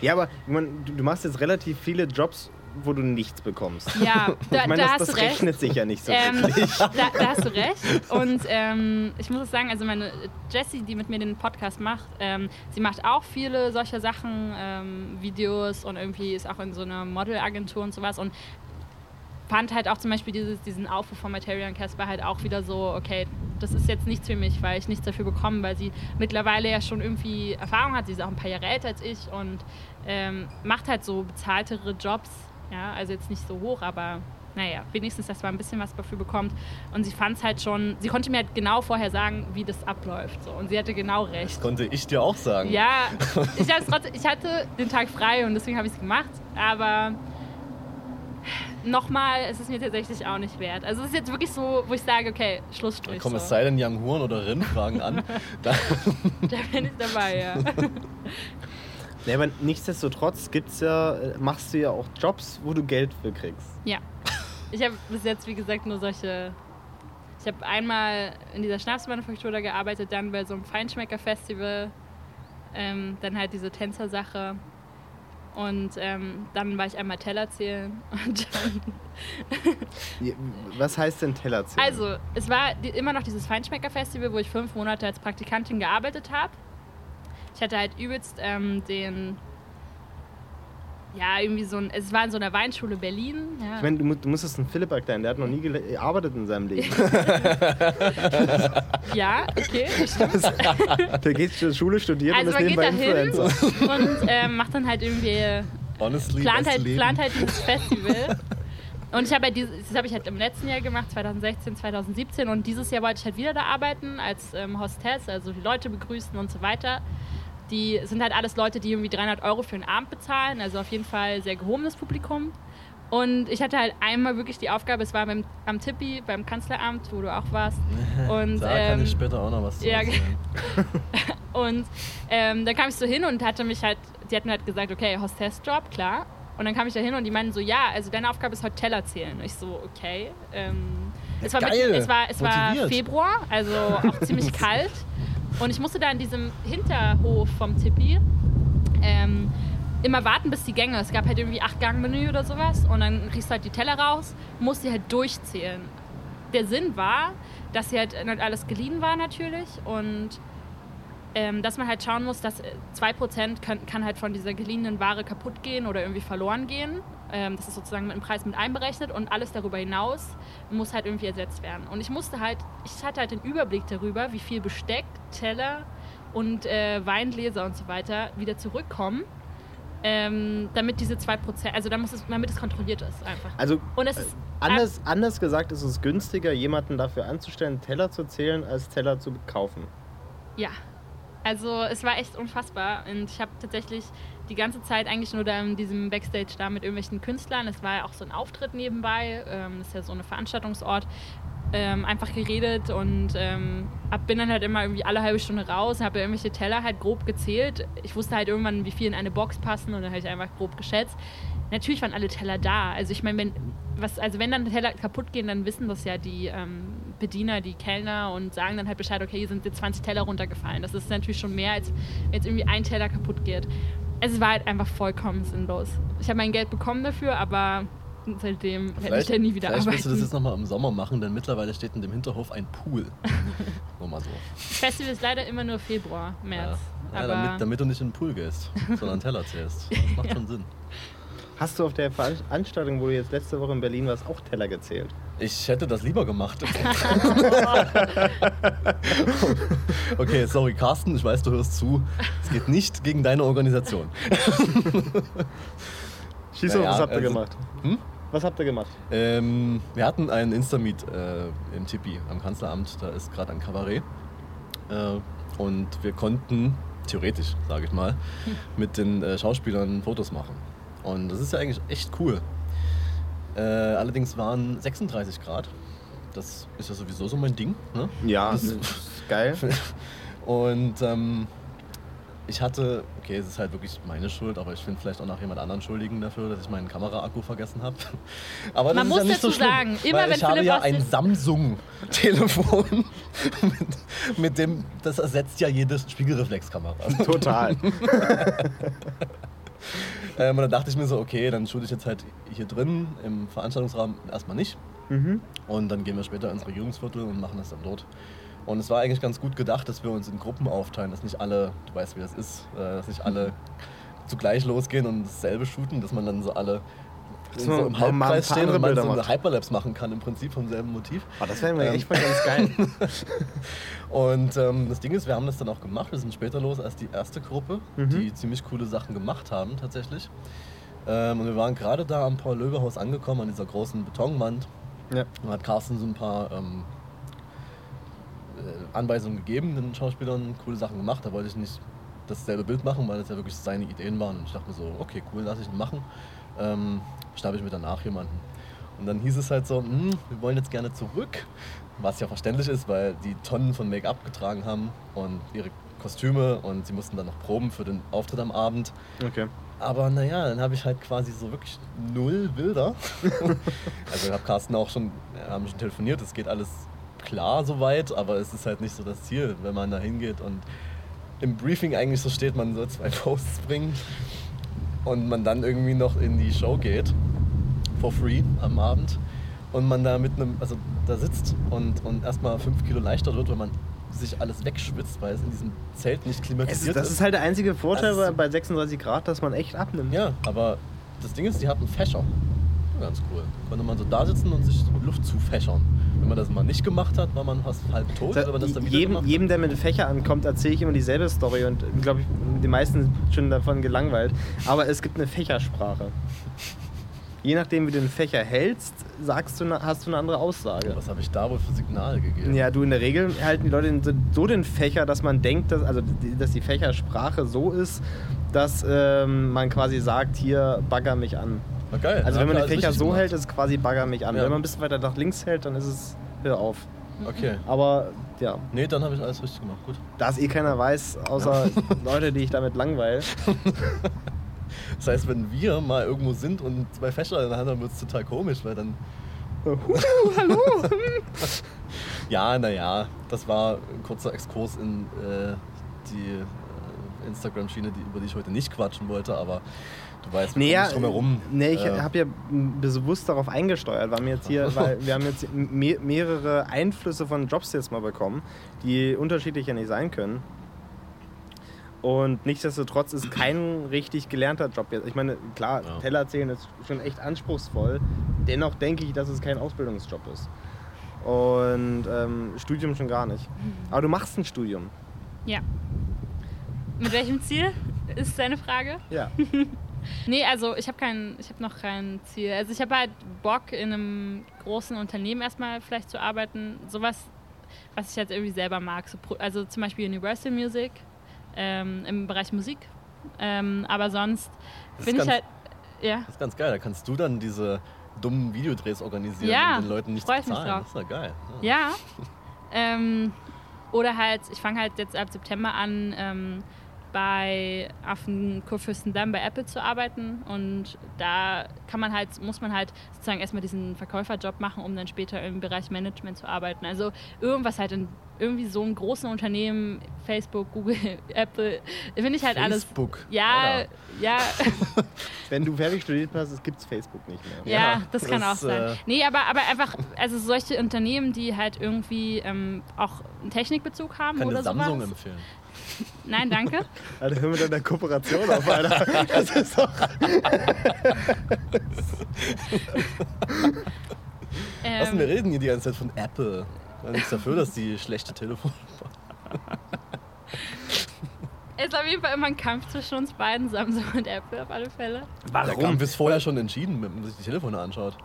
[SPEAKER 1] Ja, aber ich mein, du, du machst jetzt relativ viele Jobs, wo du nichts bekommst.
[SPEAKER 3] ja, (laughs) da,
[SPEAKER 1] ich meine,
[SPEAKER 3] da
[SPEAKER 1] das,
[SPEAKER 3] hast
[SPEAKER 1] das
[SPEAKER 3] du recht.
[SPEAKER 1] rechnet sich ja nicht so
[SPEAKER 3] Ähm,
[SPEAKER 1] wirklich. (laughs)
[SPEAKER 3] da, da hast du recht. Und ähm, ich muss sagen, also meine Jessie, die mit mir den Podcast macht, ähm, sie macht auch viele solcher Sachen, ähm, Videos und irgendwie ist auch in so einer Modelagentur und sowas. Und fand halt auch zum Beispiel dieses, diesen Aufruf von Materia und Casper halt auch wieder so, okay, das ist jetzt nichts für mich, weil ich nichts dafür bekomme, weil sie mittlerweile ja schon irgendwie Erfahrung hat. Sie ist auch ein paar Jahre älter als ich und ähm, macht halt so bezahltere Jobs. Ja, also jetzt nicht so hoch, aber naja, wenigstens, dass man ein bisschen was dafür bekommt. Und sie fand es halt schon, sie konnte mir halt genau vorher sagen, wie das abläuft. So. Und sie hatte genau recht.
[SPEAKER 2] Das konnte ich dir auch sagen.
[SPEAKER 3] Ja, (laughs) ich, trotzdem, ich hatte den Tag frei und deswegen habe ich es gemacht. Aber nochmal, es ist mir tatsächlich auch nicht wert. Also es ist jetzt wirklich so, wo ich sage, okay, Schlussstrich.
[SPEAKER 2] Komm, es
[SPEAKER 3] so.
[SPEAKER 2] sei denn, Young Horn oder Rin fragen an. (laughs) Da,
[SPEAKER 3] Da bin ich dabei, ja. (laughs)
[SPEAKER 1] Nee, aber nichtsdestotrotz gibt's ja, äh, machst du ja auch Jobs, wo du Geld für kriegst.
[SPEAKER 3] ja. Ich habe bis jetzt, wie gesagt, nur solche. Ich habe einmal in dieser Schnapsmanufaktur da gearbeitet, dann bei so einem Feinschmecker-Festival, ähm, dann halt diese Tänzersache. Und ähm, dann war ich einmal Teller zählen. (laughs)
[SPEAKER 1] Was heißt denn Teller zählen?
[SPEAKER 3] Also, es war immer noch dieses Feinschmecker-Festival, wo ich fünf Monate als Praktikantin gearbeitet habe. Ich hatte halt übelst ähm, den. Ja, irgendwie so ein. Es war in so einer Weinschule Berlin. Ja.
[SPEAKER 1] Ich meine, du, du musstest einen Philipp erklären, der hat noch nie gearbeitet in seinem Leben. (laughs)
[SPEAKER 3] ja, okay, stimmt.
[SPEAKER 1] der geht zur Schule, studiert
[SPEAKER 3] Also,
[SPEAKER 1] und
[SPEAKER 3] man
[SPEAKER 1] ist
[SPEAKER 3] geht da
[SPEAKER 1] nebenbei
[SPEAKER 3] hin
[SPEAKER 1] Influencer.
[SPEAKER 3] und ähm, macht dann halt irgendwie.
[SPEAKER 2] honestly,
[SPEAKER 3] Plant halt,
[SPEAKER 2] Leben.
[SPEAKER 3] plant halt dieses Festival. Und ich habe halt dieses, das habe ich halt im letzten Jahr gemacht, 2016, 2017. Und dieses Jahr wollte ich halt wieder da arbeiten als ähm, Hostess, also die Leute begrüßen und so weiter. Die sind halt alles Leute, die irgendwie 300 Euro für einen Abend bezahlen, also auf jeden Fall sehr gehobenes Publikum. Und ich hatte halt einmal wirklich die Aufgabe, es war beim, am Tippi, beim Kanzleramt, wo du auch warst. (laughs) Und,
[SPEAKER 2] da kann
[SPEAKER 3] ähm,
[SPEAKER 2] ich später auch noch was zu
[SPEAKER 3] ja,
[SPEAKER 2] erzählen. (laughs)
[SPEAKER 3] und ähm, dann kam ich so hin und hatte mich halt, die hatten halt gesagt, okay, Hostess-Job, klar. Und dann kam ich da hin und die meinten so, ja, also deine Aufgabe ist heute Teller zählen. Und ich so, okay. Ähm, es war,
[SPEAKER 2] Geil.
[SPEAKER 3] es war, es war. Februar, also auch ziemlich (laughs) kalt. Und ich musste da in diesem Hinterhof vom Tippi ähm, immer warten, bis die Gänge. Es gab halt irgendwie acht Gang-Menü oder sowas. Und dann kriegst du halt die Teller raus, musst die halt durchzählen. Der Sinn war, dass sie halt nicht alles geliehen war natürlich und ähm, dass man halt schauen muss, dass äh, 2% kann, kann halt von dieser geliehenen Ware kaputt gehen oder irgendwie verloren gehen. Ähm, das ist sozusagen mit dem Preis mit einberechnet und alles darüber hinaus muss halt irgendwie ersetzt werden. Und ich musste halt, ich hatte halt den Überblick darüber, wie viel Besteck, Teller und äh, Weingläser und so weiter wieder zurückkommen. Ähm, damit diese 2%, also da muss es, damit es kontrolliert ist einfach.
[SPEAKER 1] Also
[SPEAKER 3] Und es ist
[SPEAKER 1] anders, anders gesagt ist es günstiger, jemanden dafür anzustellen, Teller zu zählen, als Teller zu kaufen.
[SPEAKER 3] Ja. Also es war echt unfassbar und ich habe tatsächlich die ganze Zeit eigentlich nur da in diesem Backstage da mit irgendwelchen Künstlern, es war ja auch so ein Auftritt nebenbei, ähm, das ist ja so eine Veranstaltungsort, ähm, einfach geredet und ähm, bin dann halt immer irgendwie alle halbe Stunde raus, habe irgendwelche Teller halt grob gezählt. Ich wusste halt irgendwann, wie viel in eine Box passen und dann habe ich einfach grob geschätzt. Natürlich waren alle Teller da. Also ich meine, wenn also wenn dann Teller kaputt gehen, dann wissen das ja die ähm, Bediener, die Kellner und sagen dann halt Bescheid, okay, hier sind jetzt 20 Teller runtergefallen. Das ist natürlich schon mehr, als wenn jetzt irgendwie ein Teller kaputt geht. Es war halt einfach vollkommen sinnlos. Ich habe mein Geld bekommen dafür, aber seitdem werde ich da nie wieder
[SPEAKER 2] vielleicht
[SPEAKER 3] arbeiten.
[SPEAKER 2] willst du das jetzt nochmal im Sommer machen, denn mittlerweile steht in dem Hinterhof ein Pool. (laughs) Nur mal so.
[SPEAKER 3] Das Festival ist leider immer nur Februar, März.
[SPEAKER 2] Ja,
[SPEAKER 3] aber
[SPEAKER 2] damit, damit du nicht in den Pool gehst, sondern Teller zählst. Das macht (laughs) schon Sinn.
[SPEAKER 1] Hast du auf der Veranstaltung, wo du jetzt letzte Woche in Berlin warst, auch Teller gezählt?
[SPEAKER 2] Ich hätte das lieber gemacht. (laughs) (laughs) okay, sorry, Carsten, ich weiß, du hörst zu. Es geht nicht gegen deine Organisation. (laughs)
[SPEAKER 1] Schieß auf,
[SPEAKER 2] Naja,
[SPEAKER 1] was habt ihr
[SPEAKER 2] also-
[SPEAKER 1] gemacht?
[SPEAKER 2] Hm?
[SPEAKER 1] Was habt ihr gemacht?
[SPEAKER 2] Ähm, wir hatten einen Insta-Meet äh, im Tipi am Kanzleramt. Da ist gerade ein Kabarett. Äh, und wir konnten, theoretisch, sage ich mal, mit den äh, Schauspielern Fotos machen. Und das ist ja eigentlich echt cool. Äh, allerdings waren 36 Grad. Das ist ja sowieso so mein Ding. Ne?
[SPEAKER 1] Ja,
[SPEAKER 2] Das- (laughs)
[SPEAKER 1] ist geil.
[SPEAKER 2] Und ähm, ich hatte, okay, es ist halt wirklich meine Schuld, aber ich finde vielleicht auch noch jemand anderen Schuldigen dafür, dass ich meinen Kameraakku vergessen habe. (laughs) Aber das
[SPEAKER 3] Man
[SPEAKER 2] ist
[SPEAKER 3] muss
[SPEAKER 2] ja nicht so
[SPEAKER 3] dazu
[SPEAKER 2] schlimm,
[SPEAKER 3] sagen, immer
[SPEAKER 2] weil
[SPEAKER 3] wenn
[SPEAKER 2] ich habe
[SPEAKER 3] Philipp
[SPEAKER 2] ja
[SPEAKER 3] was
[SPEAKER 2] ein Samsung-Telefon, (laughs) mit, mit dem, das ersetzt ja jede Spiegelreflexkamera.
[SPEAKER 1] Total.
[SPEAKER 2] Ähm, und dann dachte ich mir so, okay, dann shoote ich jetzt halt hier drin im Veranstaltungsraum erstmal nicht.
[SPEAKER 1] Mhm.
[SPEAKER 2] Und dann gehen wir später ins Regierungsviertel und machen das dann dort. Und es war eigentlich ganz gut gedacht, dass wir uns in Gruppen aufteilen, dass nicht alle, du weißt wie das ist, äh, dass nicht alle zugleich losgehen und dasselbe shooten, dass man dann so alle so im Halbkreis stehen und man so eine. Hyperlapse machen kann, im Prinzip vom selben Motiv.
[SPEAKER 1] Oh, das wäre mir
[SPEAKER 2] Ähm.
[SPEAKER 1] echt mal ganz geil. (laughs)
[SPEAKER 2] Und ähm, das Ding ist, wir haben das dann auch gemacht. Wir sind später los als die erste Gruppe,
[SPEAKER 1] Mhm.
[SPEAKER 2] die ziemlich coole Sachen gemacht haben tatsächlich. Ähm, und wir waren gerade da am Paul-Löwe-Haus angekommen, an dieser großen Betonwand.
[SPEAKER 1] Ja.
[SPEAKER 2] Und hat Carsten so ein paar ähm, äh, Anweisungen gegeben, den Schauspielern coole Sachen gemacht. Da wollte ich nicht dasselbe Bild machen, weil das ja wirklich seine Ideen waren. Und ich dachte mir so, okay, cool, lass ich ihn machen. Ähm, schnappe ich mir danach jemanden. Und dann hieß es halt so, hm, wir wollen jetzt gerne zurück. Was ja verständlich ist, weil die Tonnen von Make-up getragen haben und ihre Kostüme und sie mussten dann noch proben für den Auftritt am Abend.
[SPEAKER 1] Okay.
[SPEAKER 2] Aber naja, dann habe ich halt quasi so wirklich null Bilder. (laughs) also ich habe Carsten auch schon, haben schon telefoniert, es geht alles klar soweit, aber es ist halt nicht so das Ziel, wenn man da hingeht und im Briefing eigentlich so steht, man soll zwei (laughs) Posts bringen und man dann irgendwie noch in die Show geht, for free am Abend und man da mit einem, also da sitzt und, und erstmal fünf Kilo leichter wird, weil man sich alles wegschwitzt, weil es in diesem Zelt nicht klimatisiert
[SPEAKER 1] ist, das ist halt der einzige Vorteil bei 36 Grad, dass man echt abnimmt.
[SPEAKER 2] Ja, aber das Ding ist, die hatten Fächer. Ganz cool. Konnte man so da sitzen und sich Luft zufächern. Wenn man das mal nicht gemacht hat, war man fast halb tot.
[SPEAKER 1] Da,
[SPEAKER 2] man das dann
[SPEAKER 1] jedem, jedem, der mit Fächer ankommt, erzähle ich immer dieselbe Story und glaube ich, die meisten sind schon davon gelangweilt. Aber es gibt eine Fächersprache. Je nachdem, wie du den Fächer hältst, sagst du, hast du eine andere Aussage.
[SPEAKER 2] Was habe ich da wohl für Signale gegeben?
[SPEAKER 1] Ja, du in der Regel halten die Leute so den Fächer, dass man denkt, dass, also, die- dass die Fächersprache so ist, dass ähm, man quasi sagt, hier bagger mich an.
[SPEAKER 2] Geil.
[SPEAKER 1] Also wenn man den Fächer so hält, ist es quasi bagger mich an.
[SPEAKER 2] Ja.
[SPEAKER 1] Wenn man ein bisschen weiter nach links hält, dann ist es hör auf.
[SPEAKER 2] Okay.
[SPEAKER 1] Aber ja,
[SPEAKER 2] Nee, dann habe ich alles richtig gemacht. Gut.
[SPEAKER 1] da es eh keiner weiß, außer (laughs) Leute, die ich damit langweile. (laughs)
[SPEAKER 2] Das heißt, wenn wir mal irgendwo sind und zwei Fächer in der Hand haben, wird es total komisch, weil dann.
[SPEAKER 1] hallo! (laughs)
[SPEAKER 2] Ja, naja, das war ein kurzer Exkurs in äh, die äh, Instagram-Schiene, über die ich heute nicht quatschen wollte, aber du weißt, wir
[SPEAKER 1] Nee, ja,
[SPEAKER 2] nicht drum herum.
[SPEAKER 1] nee ich
[SPEAKER 2] Äh,
[SPEAKER 1] habe ja bewusst darauf eingesteuert, weil, wir jetzt hier, (laughs) weil wir haben jetzt me mehrere Einflüsse von Jobs jetzt mal bekommen, die unterschiedlich ja nicht sein können. Und nichtsdestotrotz ist kein richtig gelernter Job jetzt. Ich meine, klar,
[SPEAKER 2] Ja.
[SPEAKER 1] Teller zählen ist schon echt anspruchsvoll. Dennoch denke ich, dass es kein Ausbildungsjob ist. Und ähm, Studium schon gar nicht. Aber du machst ein Studium.
[SPEAKER 3] Ja. Mit welchem Ziel ist deine Frage?
[SPEAKER 1] Ja. (laughs)
[SPEAKER 3] Nee, also ich habe kein, ich habe noch kein Ziel. Also ich habe halt Bock in einem großen Unternehmen erstmal vielleicht zu arbeiten. Sowas, was ich jetzt irgendwie selber mag. So, also zum Beispiel Universal Music ähm, im Bereich Musik. Ähm, aber sonst
[SPEAKER 2] Das
[SPEAKER 3] bin ich
[SPEAKER 2] ganz-
[SPEAKER 3] halt, ja.
[SPEAKER 2] Das ist ganz geil, da kannst du dann diese dummen Videodrehs organisieren
[SPEAKER 3] Ja,
[SPEAKER 2] und den Leuten nichts
[SPEAKER 3] ich mich
[SPEAKER 2] bezahlen.
[SPEAKER 3] drauf.
[SPEAKER 2] Das ist ja geil.
[SPEAKER 3] Ja. (laughs) ähm, oder halt, ich fange halt jetzt ab September an, ähm, bei auf dem Kurfürstendamm bei Apple zu arbeiten und da kann man halt, muss man halt sozusagen erstmal diesen Verkäuferjob machen, um dann später im Bereich Management zu arbeiten. Also irgendwas halt in irgendwie so einem großen Unternehmen, Facebook, Google, (laughs) Apple, finde ich halt alles.
[SPEAKER 2] Facebook.
[SPEAKER 3] Ja,
[SPEAKER 2] Alter.
[SPEAKER 3] ja, (laughs)
[SPEAKER 1] Wenn du fertig studiert hast, gibt es Facebook nicht mehr.
[SPEAKER 3] Ja,
[SPEAKER 2] Ja,
[SPEAKER 3] das kann
[SPEAKER 2] das,
[SPEAKER 3] auch sein.
[SPEAKER 2] äh,
[SPEAKER 3] nee, aber, aber einfach, also solche Unternehmen, die halt irgendwie ähm, auch einen Technikbezug haben
[SPEAKER 2] Kann
[SPEAKER 3] oder
[SPEAKER 2] Samsung
[SPEAKER 3] sowas.
[SPEAKER 2] empfehlen.
[SPEAKER 3] Nein, danke.
[SPEAKER 1] Alter, hör mit deiner Kooperation auf, Alter. Das ist doch.
[SPEAKER 2] Was
[SPEAKER 3] Ähm,
[SPEAKER 2] wir reden hier die ganze Zeit von Apple. War nichts dafür, dass die schlechte Telefone
[SPEAKER 3] Es ist auf jeden Fall immer ein Kampf zwischen uns beiden, Samsung und Apple auf alle Fälle.
[SPEAKER 2] Der Kampf ist vorher schon entschieden, wenn man sich die Telefone anschaut.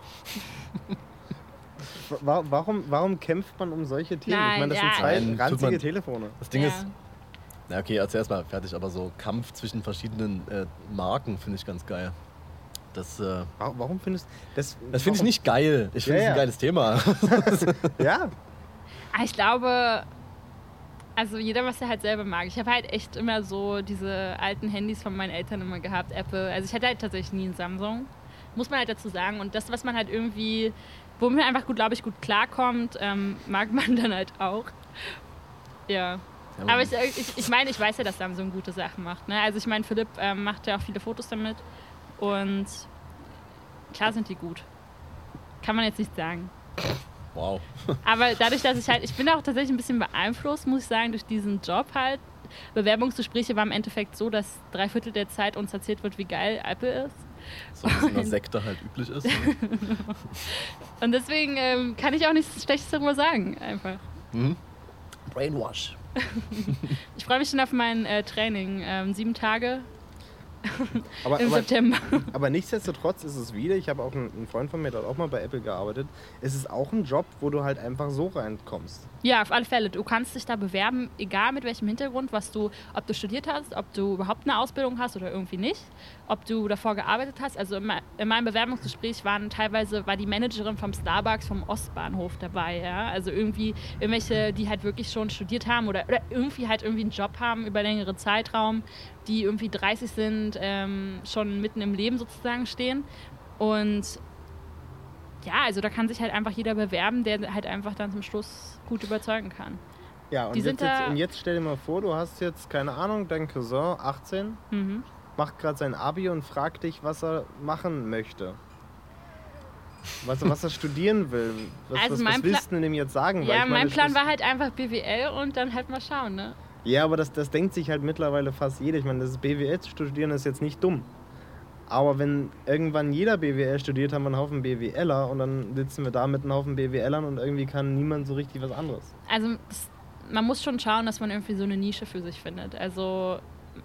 [SPEAKER 1] Wa- Warum, warum kämpft man um solche Themen? ich
[SPEAKER 3] Nein,
[SPEAKER 1] meine, das
[SPEAKER 3] ja.
[SPEAKER 1] sind zwei
[SPEAKER 2] Nein,
[SPEAKER 1] ranzige
[SPEAKER 2] man-
[SPEAKER 1] Telefone.
[SPEAKER 2] Das Ding
[SPEAKER 3] ja.
[SPEAKER 2] ist, na okay, erzähl erst mal fertig, aber so Kampf zwischen verschiedenen äh, Marken finde ich ganz geil. Das, äh,
[SPEAKER 1] Wa- Warum findest das?
[SPEAKER 2] das finde ich nicht geil. Ich finde
[SPEAKER 1] Ja,
[SPEAKER 2] es ein
[SPEAKER 1] ja.
[SPEAKER 2] geiles Thema. (laughs)
[SPEAKER 1] Ja,
[SPEAKER 3] Ah, Ich glaube, also jeder, was er halt selber mag. Ich habe halt echt immer so diese alten Handys von meinen Eltern immer gehabt, Apple. Also ich hatte halt tatsächlich nie einen Samsung. Muss man halt dazu sagen. Und das, was man halt irgendwie, womit man einfach gut, glaube ich, gut klarkommt, ähm, mag man (laughs) dann halt auch. Ja. Aber ich, ich, ich meine, ich weiß ja, dass Samsung gute Sachen macht. Ne? Also ich meine, Philipp ähm, macht ja auch viele Fotos damit. Und klar sind die gut. Kann man jetzt nicht sagen.
[SPEAKER 2] wow.
[SPEAKER 3] Aber dadurch, dass ich halt, ich bin auch tatsächlich ein bisschen beeinflusst, muss ich sagen, durch diesen Job halt. Bewerbungsgespräche war im Endeffekt so, dass drei Viertel der Zeit uns erzählt wird, wie geil Apple ist.
[SPEAKER 2] So wie es in der Sekte halt üblich ist. (laughs)
[SPEAKER 3] Und deswegen ähm, kann ich auch nichts Schlechtes darüber sagen, einfach.
[SPEAKER 2] Mhm. Brainwash.
[SPEAKER 3] Ich freue mich schon auf mein äh, Training. Ähm, sieben Tage (laughs)
[SPEAKER 1] aber,
[SPEAKER 3] im
[SPEAKER 1] aber,
[SPEAKER 3] September.
[SPEAKER 1] aber nichtsdestotrotz ist es wieder, ich habe auch einen, einen Freund von mir, der hat auch mal bei Apple gearbeitet, es ist auch ein Job, wo du halt einfach so reinkommst.
[SPEAKER 3] Ja, auf alle Fälle. Du kannst dich da bewerben, egal mit welchem Hintergrund, was du, ob du studiert hast, ob du überhaupt eine Ausbildung hast oder irgendwie nicht, ob du davor gearbeitet hast. Also in, in meinem Bewerbungsgespräch waren teilweise war die Managerin vom Starbucks vom Ostbahnhof dabei, ja. Also irgendwie irgendwelche, die halt wirklich schon studiert haben oder, oder irgendwie halt irgendwie einen Job haben über längere Zeitraum, die irgendwie 30 sind, ähm, schon mitten im Leben sozusagen stehen. Und ja, also da kann sich halt einfach jeder bewerben, der halt einfach dann zum Schluss gut überzeugen kann.
[SPEAKER 1] Ja, und, jetzt, jetzt, und jetzt stell dir mal vor, du hast jetzt, keine Ahnung, dein Cousin, 18,
[SPEAKER 3] Mhm.
[SPEAKER 1] Macht gerade sein Abi und fragt dich, was er machen möchte. Was, was er studieren will. Was,
[SPEAKER 3] Also
[SPEAKER 1] was, was willst du dem jetzt sagen?
[SPEAKER 3] Ja,
[SPEAKER 1] meine,
[SPEAKER 3] mein Plan war halt einfach BWL und dann halt mal schauen, ne?
[SPEAKER 1] Ja, aber das, das denkt sich halt mittlerweile fast jeder. Ich meine, das BWL zu studieren ist jetzt nicht dumm. Aber wenn irgendwann jeder BWL studiert, haben wir einen Haufen BWLer und dann sitzen wir da mit einem Haufen BWLern und irgendwie kann niemand so richtig was anderes.
[SPEAKER 3] Also man muss schon schauen, dass man irgendwie so eine Nische für sich findet. Also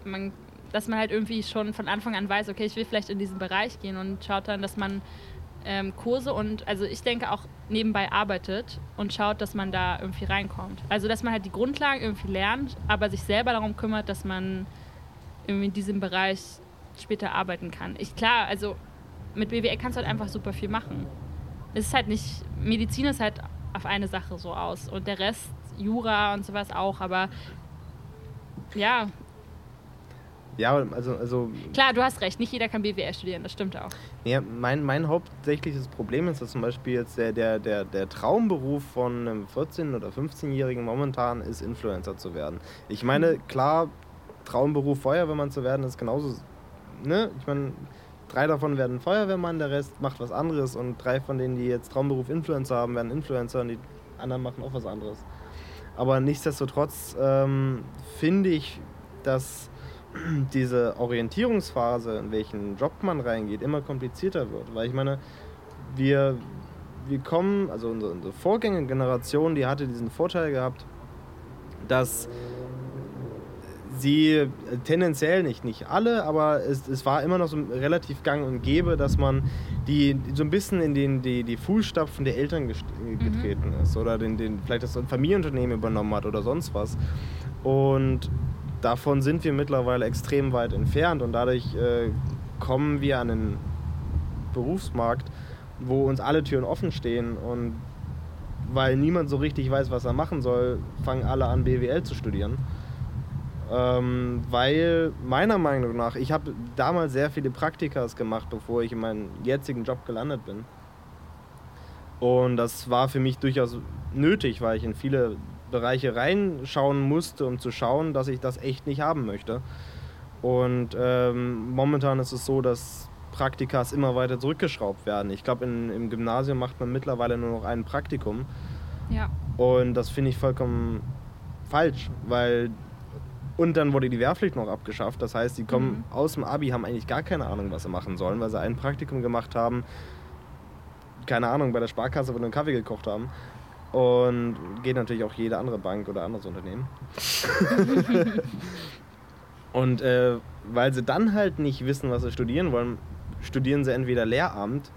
[SPEAKER 3] man, dass man halt irgendwie schon von Anfang an weiß, okay, ich will vielleicht in diesen Bereich gehen und schaut dann, dass man ähm, Kurse und also ich denke auch nebenbei arbeitet und schaut, dass man da irgendwie reinkommt. Also dass man halt die Grundlagen irgendwie lernt, aber sich selber darum kümmert, dass man irgendwie in diesem Bereich später arbeiten kann. Ich klar, also mit BWL kannst du halt einfach super viel machen. Es ist halt nicht, Medizin ist halt auf eine Sache so aus und der Rest, Jura und sowas auch, aber ja,
[SPEAKER 1] Ja, also, also
[SPEAKER 3] klar, du hast recht, nicht jeder kann BWL studieren, das stimmt auch.
[SPEAKER 1] ja, mein, mein hauptsächliches Problem ist, dass zum Beispiel jetzt der, der, der, der Traumberuf von einem 14- oder 15-Jährigen momentan ist, Influencer zu werden. Ich meine, klar, Traumberuf Feuerwehrmann zu werden ist genauso, ne? Ich meine, drei davon werden Feuerwehrmann, der Rest macht was anderes und drei von denen, die jetzt Traumberuf Influencer haben, werden Influencer und die anderen machen auch was anderes. Aber nichtsdestotrotz ähm, finde ich, dass diese Orientierungsphase, in welchen Job man reingeht, immer komplizierter wird. Weil ich meine, wir, wir kommen, also unsere, unsere Vorgängergeneration, die hatte diesen Vorteil gehabt, dass sie äh, tendenziell nicht, nicht alle, aber es, es war immer noch so relativ gang und gäbe, dass man die so ein bisschen in den, die, die Fußstapfen der Eltern gest- getreten ist oder den, den, vielleicht das Familienunternehmen übernommen hat oder sonst was. Und davon sind wir mittlerweile extrem weit entfernt und dadurch äh, kommen wir an einen Berufsmarkt, wo uns alle Türen offen stehen und weil niemand so richtig weiß, was er machen soll, fangen alle an, BWL zu studieren. Ähm, weil meiner Meinung nach, ich habe damals sehr viele Praktikas gemacht, bevor ich in meinen jetzigen Job gelandet bin. Und das war für mich durchaus nötig, weil ich in viele Bereiche reinschauen musste, um zu schauen, dass ich das echt nicht haben möchte. Und ähm, momentan ist es so, dass Praktikas immer weiter zurückgeschraubt werden. Ich glaube, im Gymnasium macht man mittlerweile nur noch ein Praktikum.
[SPEAKER 3] Ja.
[SPEAKER 1] Und das finde ich vollkommen falsch, weil. Und dann wurde die Wehrpflicht noch abgeschafft. Das heißt, die kommen aus dem Abi, haben eigentlich gar keine Ahnung, was sie machen sollen, weil sie ein Praktikum gemacht haben. Keine Ahnung, bei der Sparkasse, wo sie einen Kaffee gekocht haben. Und geht natürlich auch jede andere Bank oder anderes Unternehmen. (laughs) Und äh, weil sie dann halt nicht wissen, was sie studieren wollen, studieren sie entweder Lehramt,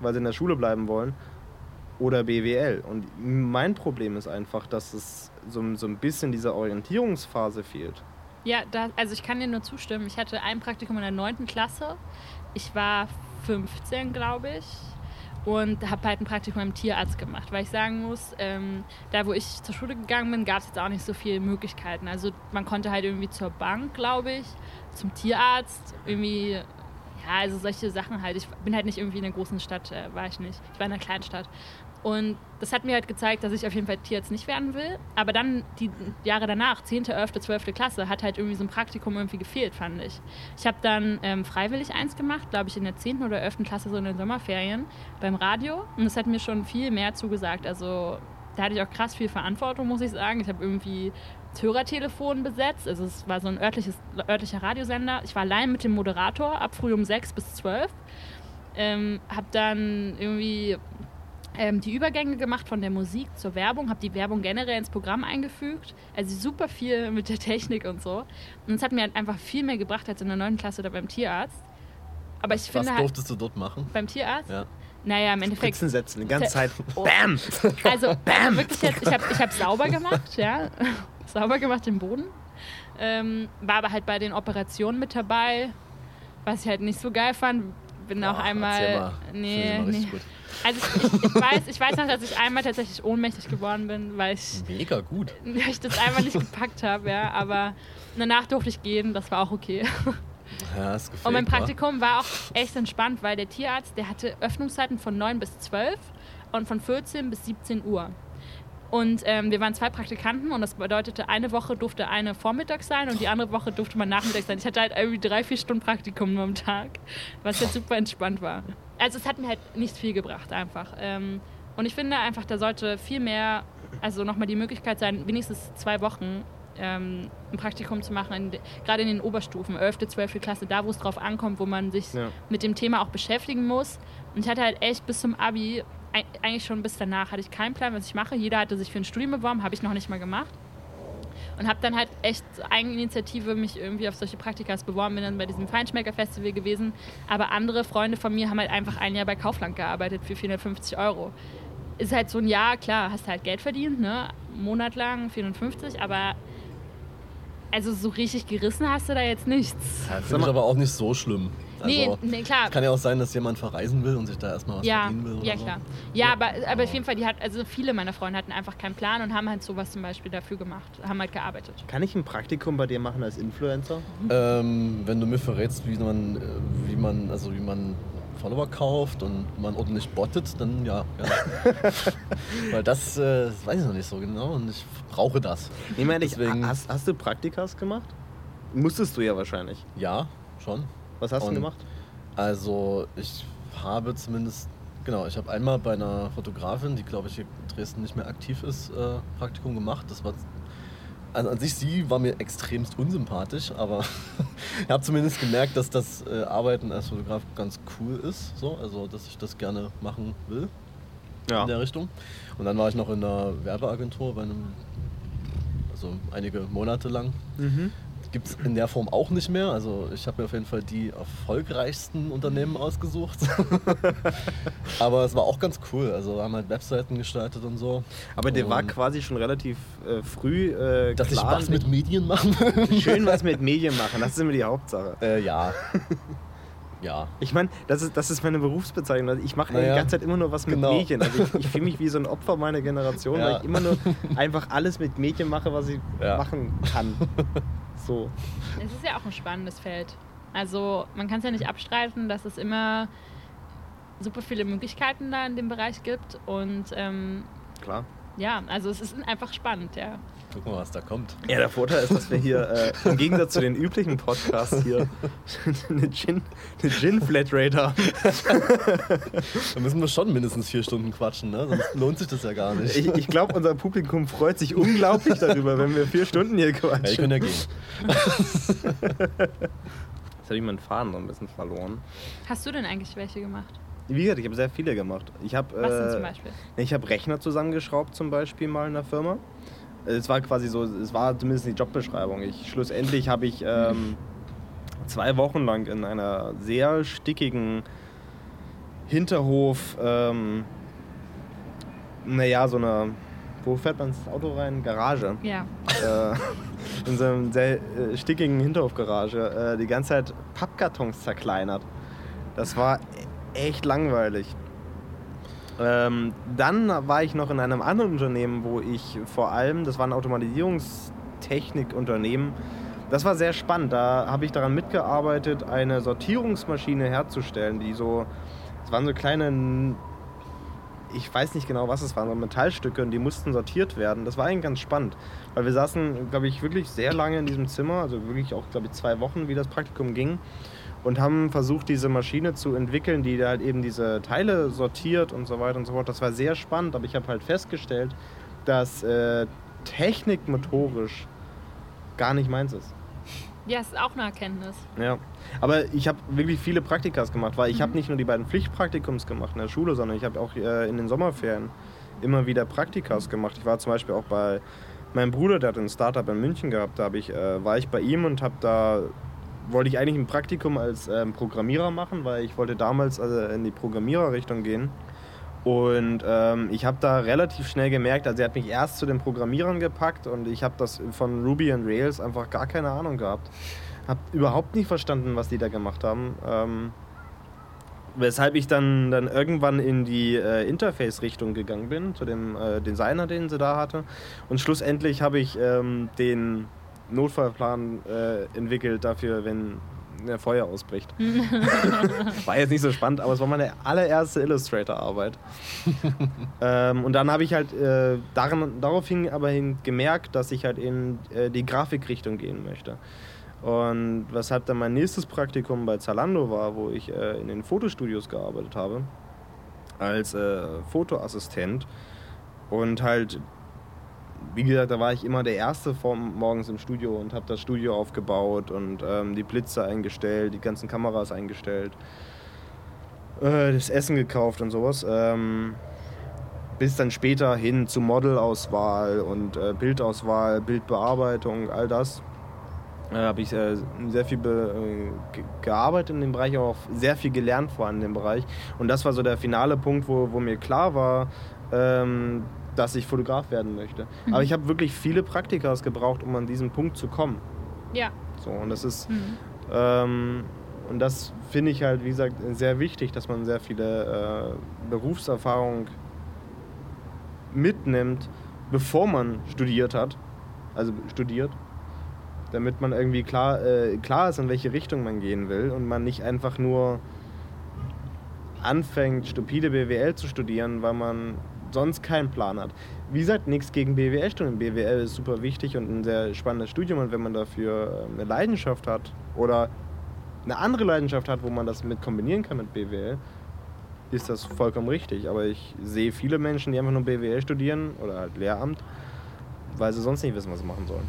[SPEAKER 1] weil sie in der Schule bleiben wollen, oder BWL. Und mein Problem ist einfach, dass es so, so ein bisschen diese Orientierungsphase fehlt.
[SPEAKER 3] Ja, da, also ich kann dir nur zustimmen. Ich hatte ein Praktikum in der 9. Klasse. Ich war 15, glaube ich. Und habe halt ein Praktikum im Tierarzt gemacht, weil ich sagen muss, ähm, da wo ich zur Schule gegangen bin, gab es jetzt auch nicht so viele Möglichkeiten. Also man konnte halt irgendwie zur Bank, glaube ich, zum Tierarzt, irgendwie, ja, also solche Sachen halt. Ich bin halt nicht irgendwie in einer großen Stadt, äh, war ich nicht. Ich war in einer kleinen Stadt. Und das hat mir halt gezeigt, dass ich auf jeden Fall Tierarzt nicht werden will. Aber dann die Jahre danach, 10., 11., 12. Klasse, hat halt irgendwie so ein Praktikum irgendwie gefehlt, fand ich. Ich habe dann ähm, freiwillig eins gemacht, glaube ich, in der 10. oder 11. Klasse, so in den Sommerferien, beim Radio. Und das hat mir schon viel mehr zugesagt. Also da hatte ich auch krass viel Verantwortung, muss ich sagen. Ich habe irgendwie das Hörertelefon besetzt. Also es war so ein örtliches, örtlicher Radiosender. Ich war allein mit dem Moderator ab früh um 6 bis 12. Ähm, habe dann irgendwie ähm, die Übergänge gemacht von der Musik zur Werbung, habe die Werbung generell ins Programm eingefügt. Also super viel (laughs) mit der Technik und so. Und es hat mir halt einfach viel mehr gebracht als in der 9. Klasse oder beim Tierarzt. Aber ich
[SPEAKER 2] Was
[SPEAKER 3] finde halt,
[SPEAKER 2] durftest du dort machen?
[SPEAKER 3] beim Tierarzt,
[SPEAKER 2] Ja.
[SPEAKER 3] naja, im Endeffekt.
[SPEAKER 1] Spritzen setzen, die ganze Zeit.
[SPEAKER 3] Oh.
[SPEAKER 1] Bam!
[SPEAKER 3] Also (laughs) Bam. wirklich jetzt, ich habe ich hab sauber gemacht, ja. (laughs) sauber gemacht den Boden. Ähm, war aber halt bei den Operationen mit dabei, was ich halt nicht so geil fand. Bin auch
[SPEAKER 2] Boah,
[SPEAKER 3] einmal.
[SPEAKER 2] erzähl mal.
[SPEAKER 3] Nee,
[SPEAKER 2] ich
[SPEAKER 3] nee. Also ich, ich, weiß, ich weiß noch, dass ich einmal tatsächlich ohnmächtig geworden bin, weil ich,
[SPEAKER 2] Mega gut. (laughs)
[SPEAKER 3] weil ich das einmal nicht gepackt habe, ja. Aber danach durfte ich gehen, das war auch okay. (laughs)
[SPEAKER 2] Ja, ist gefaked,
[SPEAKER 3] Und mein? Praktikum war auch echt entspannt, weil der Tierarzt, der hatte Öffnungszeiten von 9 bis 12 und von 14 bis 17 Uhr. Und ähm, wir waren zwei Praktikanten und das bedeutete, eine Woche durfte eine vormittags sein und die andere Woche durfte man nachmittags sein. Ich hatte halt irgendwie drei, vier Stunden Praktikum nur am Tag, was jetzt super entspannt war. Also es hat mir halt nicht viel gebracht einfach. Ähm, und ich finde einfach, da sollte viel mehr, also nochmal die Möglichkeit sein, wenigstens zwei Wochen ähm, ein Praktikum zu machen, in, de- gerade in den Oberstufen, 11., 12. Klasse, da wo es drauf ankommt, wo man sich
[SPEAKER 1] Ja.
[SPEAKER 3] mit dem Thema auch beschäftigen muss. Und ich hatte halt echt bis zum Abi, eigentlich schon bis danach, hatte ich keinen Plan, was ich mache. Jeder hatte sich für ein Studium beworben, habe ich noch nicht mal gemacht. Und habe dann halt echt Eigeninitiative mich irgendwie auf solche Praktikas beworben, bin dann bei diesem Feinschmecker-Festival gewesen. Aber andere Freunde von mir haben halt einfach ein Jahr bei Kaufland gearbeitet für 450 Euro. Ist halt so ein Jahr, klar, hast halt Geld verdient, ne? Monatlang 450, aber also so richtig gerissen hast du da jetzt nichts.
[SPEAKER 2] Finde ich aber auch nicht so schlimm. Also,
[SPEAKER 3] nee, nee, klar.
[SPEAKER 2] Kann ja auch sein, dass jemand verreisen will und sich da erstmal was
[SPEAKER 3] Ja,
[SPEAKER 2] verdienen will. Oder
[SPEAKER 3] ja
[SPEAKER 2] so.
[SPEAKER 3] klar. Ja, aber, aber auf jeden Fall, die hat, also viele meiner Freunde hatten einfach keinen Plan und haben halt sowas zum Beispiel dafür gemacht, haben halt gearbeitet.
[SPEAKER 1] Kann ich ein Praktikum bei dir machen als Influencer?
[SPEAKER 2] Ähm, wenn du mir verrätst, wie man, äh, wie man, also wie man Follower kauft und man ordentlich bottet, dann ja. ja. (laughs) Weil das, äh, das weiß ich noch nicht so genau und ich brauche das.
[SPEAKER 1] Ich meine, ich,
[SPEAKER 2] Deswegen-
[SPEAKER 1] hast, hast du Praktikas gemacht? Musstest du ja wahrscheinlich.
[SPEAKER 2] Ja, schon.
[SPEAKER 1] Was hast du gemacht?
[SPEAKER 2] Also ich habe zumindest, genau, ich habe einmal bei einer Fotografin, die glaube ich hier in Dresden nicht mehr aktiv ist, äh, Praktikum gemacht. Das war also an sich sie war mir extremst unsympathisch, aber (laughs) ich habe zumindest gemerkt, dass das äh, Arbeiten als Fotograf ganz cool ist, so, also dass ich das gerne machen will
[SPEAKER 1] Ja.
[SPEAKER 2] in der Richtung. Und dann war ich noch in einer Werbeagentur bei einem, also einige Monate lang.
[SPEAKER 1] Mhm.
[SPEAKER 2] Gibt es in der Form auch nicht mehr. Also ich habe mir auf jeden Fall die erfolgreichsten Unternehmen ausgesucht. (laughs) Aber es war auch ganz cool. Also wir haben halt Webseiten gestaltet und so.
[SPEAKER 1] Aber war
[SPEAKER 2] Und
[SPEAKER 1] quasi schon relativ äh, früh äh,
[SPEAKER 2] Dass ich
[SPEAKER 1] klar,
[SPEAKER 2] was mit Medien machen
[SPEAKER 1] schön was mit Medien machen. Das ist immer die Hauptsache.
[SPEAKER 2] äh, ja. (laughs) Ja.
[SPEAKER 1] Ich meine, das ist, das ist meine Berufsbezeichnung. Also ich mache
[SPEAKER 2] Naja,
[SPEAKER 1] die ganze Zeit immer nur was mit
[SPEAKER 2] genau.
[SPEAKER 1] Medien. Also ich, ich fühle mich wie so ein Opfer meiner Generation,
[SPEAKER 2] Ja.
[SPEAKER 1] weil ich immer nur einfach alles mit Medien mache, was ich
[SPEAKER 2] Ja.
[SPEAKER 1] machen kann. (laughs) So.
[SPEAKER 3] Es ist ja auch ein spannendes Feld. Also man kann es ja nicht abstreiten, dass es immer super viele Möglichkeiten da in dem Bereich gibt. Und ähm,
[SPEAKER 1] Klar.
[SPEAKER 3] ja, also es ist einfach spannend, ja.
[SPEAKER 2] Gucken wir, was da kommt.
[SPEAKER 1] Ja, der Vorteil ist, dass wir hier äh, im Gegensatz zu den üblichen Podcasts hier (laughs) eine Gin, eine Gin Flatrate haben.
[SPEAKER 2] Da müssen wir schon mindestens vier Stunden quatschen, ne? Sonst lohnt sich das ja gar nicht.
[SPEAKER 1] Ich, ich glaube, unser Publikum freut sich unglaublich darüber, wenn wir vier Stunden hier
[SPEAKER 2] ja, ich
[SPEAKER 1] quatschen.
[SPEAKER 2] kann ja gehen.
[SPEAKER 1] Jetzt habe ich meinen Faden so ein bisschen verloren.
[SPEAKER 3] Hast du denn eigentlich welche gemacht?
[SPEAKER 1] Wie gesagt, ich habe sehr viele gemacht. Ich habe
[SPEAKER 3] Was denn
[SPEAKER 1] äh,
[SPEAKER 3] zum Beispiel?
[SPEAKER 1] ich habe Rechner zusammengeschraubt zum Beispiel mal in der Firma. Es war quasi so, es war zumindest die Jobbeschreibung. Ich, schlussendlich habe ich ähm, zwei Wochen lang in einer sehr stickigen Hinterhof, ähm, naja, so eine, wo fährt man ins Auto rein? Garage.
[SPEAKER 3] Ja.
[SPEAKER 1] Äh, (laughs) in so einem sehr äh, stickigen Hinterhofgarage äh, die ganze Zeit Pappkartons zerkleinert. Das war echt langweilig. Ähm, dann war ich noch in einem anderen Unternehmen, wo ich vor allem, das war ein Automatisierungstechnikunternehmen, das war sehr spannend. Da habe ich daran mitgearbeitet, eine Sortierungsmaschine herzustellen, die so, es waren so kleine, ich weiß nicht genau, was es waren, so Metallstücke und die mussten sortiert werden. Das war eigentlich ganz spannend, weil wir saßen, glaube ich, wirklich sehr lange in diesem Zimmer, also wirklich auch, glaube ich, zwei Wochen, wie das Praktikum ging und haben versucht, diese Maschine zu entwickeln, die halt eben diese Teile sortiert und so weiter und so fort. Das war sehr spannend, aber ich habe halt festgestellt, dass äh, Technik motorisch gar nicht meins ist.
[SPEAKER 3] Ja, es ist auch eine Erkenntnis.
[SPEAKER 1] Ja, aber ich habe wirklich viele Praktikas gemacht, weil ich mhm. habe nicht nur die beiden Pflichtpraktikums gemacht in der Schule, sondern ich habe auch äh, in den Sommerferien immer wieder Praktikas gemacht. Ich war zum Beispiel auch bei meinem Bruder, der hat ein Startup in München gehabt, da ich, äh, war ich bei ihm und habe da wollte ich eigentlich ein Praktikum als ähm, Programmierer machen, weil ich wollte damals also in die Programmiererrichtung gehen. Und ähm, ich habe da relativ schnell gemerkt, also er hat mich erst zu den Programmierern gepackt und ich habe das von Ruby und Rails einfach gar keine Ahnung gehabt. Habe überhaupt nicht verstanden, was die da gemacht haben. Ähm, weshalb ich dann, dann irgendwann in die äh, Interface-Richtung gegangen bin, zu dem äh, Designer, den sie da hatte. Und schlussendlich habe ich ähm, den Notfallplan äh, entwickelt dafür, wenn ein Feuer ausbricht. (laughs) war jetzt nicht so spannend, aber es war meine allererste Illustrator-Arbeit. (laughs) ähm, und dann habe ich halt äh, daran, daraufhin aber hin gemerkt, dass ich halt in äh, die Grafikrichtung gehen möchte. Und weshalb dann mein nächstes Praktikum bei Zalando war, wo ich äh, in den Fotostudios gearbeitet habe, als äh, Fotoassistent und halt wie gesagt, da war ich immer der Erste vom, morgens im Studio und habe das Studio aufgebaut und ähm, die Blitze eingestellt, die ganzen Kameras eingestellt, äh, das Essen gekauft und sowas. Ähm, bis dann später hin zu Modelauswahl und äh, Bildauswahl, Bildbearbeitung, all das. Da äh, habe ich äh, sehr viel äh, gearbeitet in dem Bereich, aber auch sehr viel gelernt vor allem in dem Bereich. Und das war so der finale Punkt, wo, wo mir klar war, ähm, dass ich Fotograf werden möchte. Mhm. Aber ich habe wirklich viele Praktikas gebraucht, um an diesen Punkt zu kommen.
[SPEAKER 3] Ja.
[SPEAKER 1] So, und das ist. Mhm. Ähm, und das finde ich halt, wie gesagt, sehr wichtig, dass man sehr viele äh, Berufserfahrung mitnimmt, bevor man studiert hat. Also studiert. Damit man irgendwie klar, äh, klar ist, in welche Richtung man gehen will und man nicht einfach nur anfängt, stupide BWL zu studieren, weil man sonst keinen Plan hat. Wie gesagt, nichts gegen BWL-Studium. BWL ist super wichtig und ein sehr spannendes Studium und wenn man dafür ähm, eine Leidenschaft hat oder eine andere Leidenschaft hat, wo man das mit kombinieren kann mit BWL, ist das vollkommen richtig. Aber ich sehe viele Menschen, die einfach nur BWL studieren oder halt Lehramt, weil sie sonst nicht wissen, was sie machen sollen.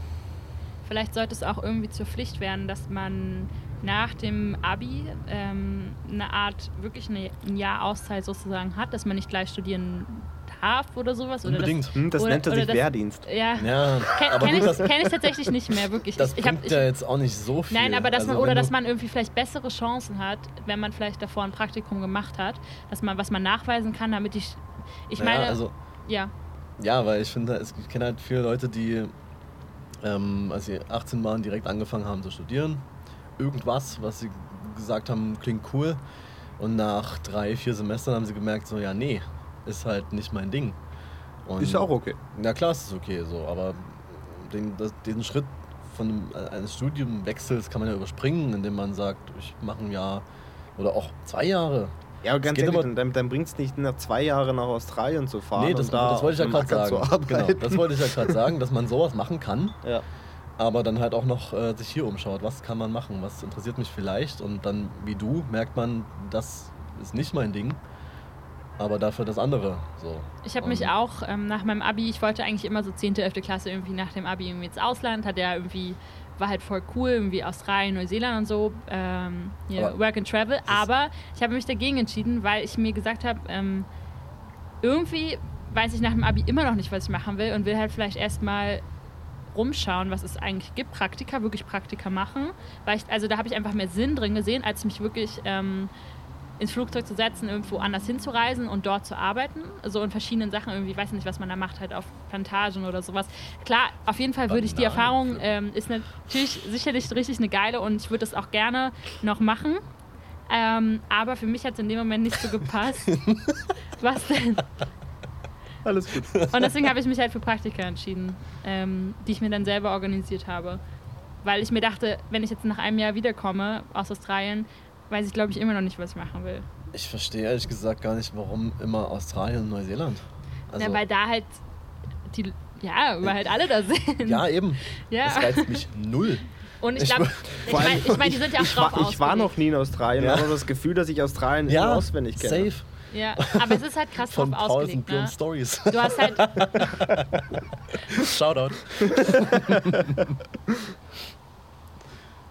[SPEAKER 3] Vielleicht sollte es auch irgendwie zur Pflicht werden, dass man nach dem Abi ähm, eine Art wirklich eine, ein Jahr Auszeit sozusagen hat, dass man nicht gleich studieren darf oder sowas. Oder
[SPEAKER 2] Unbedingt.
[SPEAKER 1] Das, hm, das
[SPEAKER 3] oder,
[SPEAKER 1] nennt sich Wehrdienst.
[SPEAKER 3] Ja,
[SPEAKER 2] ja
[SPEAKER 3] kenne ich, kenn ich tatsächlich nicht mehr, wirklich.
[SPEAKER 2] Das
[SPEAKER 3] ich,
[SPEAKER 2] bringt ich, ja jetzt auch nicht so viel.
[SPEAKER 3] Nein, aber dass also man, oder dass man irgendwie vielleicht bessere Chancen hat, wenn man vielleicht davor ein Praktikum gemacht hat, dass man, was man nachweisen kann, damit ich, ich
[SPEAKER 2] naja,
[SPEAKER 3] meine,
[SPEAKER 2] also,
[SPEAKER 3] ja.
[SPEAKER 2] Ja, weil ich finde, ich kenne halt viele Leute, die, ähm, als sie 18 waren, direkt angefangen haben zu studieren. Irgendwas, was sie gesagt haben, klingt cool. Und nach drei, vier Semestern haben sie gemerkt, so, ja, nee, ist halt nicht mein Ding.
[SPEAKER 1] Und ist ja auch okay.
[SPEAKER 2] Na klar, ist es okay so, aber den, das, den Schritt von eines Studiumwechsels kann man ja überspringen, indem man sagt, ich mache ein Jahr oder auch zwei Jahre.
[SPEAKER 1] Ja, aber ganz ehrlich, aber, dann, dann bringt es nicht nach zwei Jahren nach Australien zu fahren.
[SPEAKER 2] Nee, das, da das wollte ich ja gerade sagen. Genau, das wollte ich ja gerade (laughs) sagen, dass man sowas machen kann.
[SPEAKER 1] Ja.
[SPEAKER 2] Aber dann halt auch noch äh, sich hier umschaut, was kann man machen, was interessiert mich vielleicht. Und dann, wie du, merkt man, das ist nicht mein Ding aber dafür das andere. So.
[SPEAKER 3] Ich habe mich auch ähm, nach meinem Abi, ich wollte eigentlich immer so 10., 11. Klasse irgendwie nach dem Abi irgendwie ins Ausland, hat ja irgendwie, war halt voll cool, irgendwie Australien, Neuseeland und so, ähm, yeah, Work and Travel. Aber ich habe mich dagegen entschieden, weil ich mir gesagt habe, ähm, irgendwie weiß ich nach dem Abi immer noch nicht, was ich machen will und will halt vielleicht erstmal rumschauen, was es eigentlich gibt, Praktika, wirklich Praktika machen. Weil ich, also da habe ich einfach mehr Sinn drin gesehen, als mich wirklich ähm, ins Flugzeug zu setzen, irgendwo anders hinzureisen und dort zu arbeiten. So in verschiedenen Sachen, irgendwie, weiß nicht, was man da macht, halt auf Plantagen oder sowas. Klar, auf jeden Fall würde ich die Erfahrung, ähm, ist natürlich sicherlich richtig eine geile und ich würde das auch gerne noch machen. Ähm, aber für mich hat es in dem Moment nicht so gepasst. (laughs) was denn?
[SPEAKER 1] Alles gut.
[SPEAKER 3] Und deswegen habe ich mich halt für Praktika entschieden, ähm, die ich mir dann selber organisiert habe. Weil ich mir dachte, wenn ich jetzt nach einem Jahr wiederkomme aus Australien, weiß ich, glaube ich, immer noch nicht, was ich machen will.
[SPEAKER 2] Ich verstehe ehrlich gesagt gar nicht, warum immer Australien und Neuseeland.
[SPEAKER 3] Also ja, weil da halt die, ja, weil halt alle da (laughs) sind.
[SPEAKER 2] Ja, eben.
[SPEAKER 3] Ja.
[SPEAKER 2] Das reizt mich null.
[SPEAKER 3] Und ich glaube, ich meine, ich mein, die sind ja auch
[SPEAKER 1] ich,
[SPEAKER 3] drauf
[SPEAKER 1] war, ich war noch nie in Australien,
[SPEAKER 2] Ja.
[SPEAKER 1] aber das Gefühl, dass ich Australien
[SPEAKER 2] Ja,
[SPEAKER 1] auswendig kenne.
[SPEAKER 2] safe.
[SPEAKER 3] Ja, aber es ist halt krass
[SPEAKER 2] Von
[SPEAKER 3] drauf ausgelegt. Ne?
[SPEAKER 2] Stories.
[SPEAKER 3] Du hast halt, (laughs)
[SPEAKER 2] Shoutout. (laughs)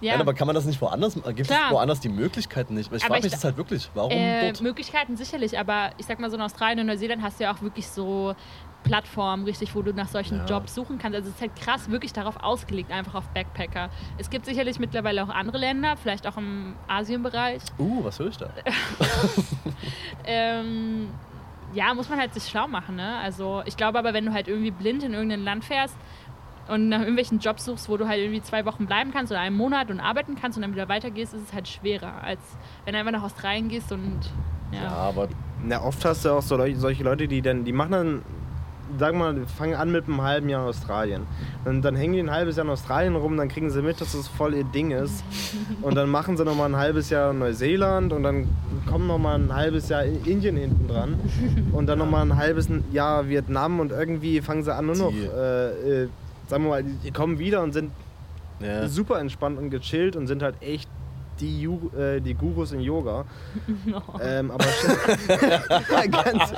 [SPEAKER 3] ja,
[SPEAKER 2] Nein, aber kann man das nicht woanders? Gibt
[SPEAKER 3] Klar.
[SPEAKER 2] es woanders die Möglichkeiten nicht? Ich frage mich
[SPEAKER 3] ich-
[SPEAKER 2] das halt wirklich. Warum
[SPEAKER 3] äh,
[SPEAKER 2] dort?
[SPEAKER 3] Möglichkeiten sicherlich, aber ich sag mal so in Australien und Neuseeland hast du ja auch wirklich so Plattformen, richtig, wo du nach solchen
[SPEAKER 2] Ja.
[SPEAKER 3] Jobs suchen kannst. Also es ist halt krass wirklich darauf ausgelegt, einfach auf Backpacker. Es gibt sicherlich mittlerweile auch andere Länder, vielleicht auch im Asienbereich.
[SPEAKER 2] Uh, was höre ich da? (laughs) (laughs)
[SPEAKER 3] Ähm, ja, muss man halt sich schlau machen, ne? Also ich glaube aber, wenn du halt irgendwie blind in irgendein Land fährst und nach irgendwelchen Jobs suchst, wo du halt irgendwie zwei Wochen bleiben kannst oder einen Monat und arbeiten kannst und dann wieder weitergehst, ist es halt schwerer, als wenn du einfach nach Australien gehst und ja.
[SPEAKER 2] Ja, aber
[SPEAKER 1] Na, oft hast du auch so Leu solche Leute, die dann, die machen dann, sagen wir mal, die fangen an mit einem halben Jahr in Australien. Und dann hängen die ein halbes Jahr in Australien rum, dann kriegen sie mit, dass das voll ihr Ding ist. (laughs) Und dann machen sie nochmal ein halbes Jahr in Neuseeland und dann kommen nochmal ein halbes Jahr in Indien hinten dran. Und dann nochmal ein halbes Jahr Vietnam und irgendwie fangen sie an nur noch,
[SPEAKER 2] Die-
[SPEAKER 1] äh, äh, sagen wir mal, die kommen wieder und sind
[SPEAKER 2] ja,
[SPEAKER 1] super entspannt und gechillt und sind halt echt die, Ju äh, die Gurus in Yoga. (laughs) Ähm, aber (laughs) ganz,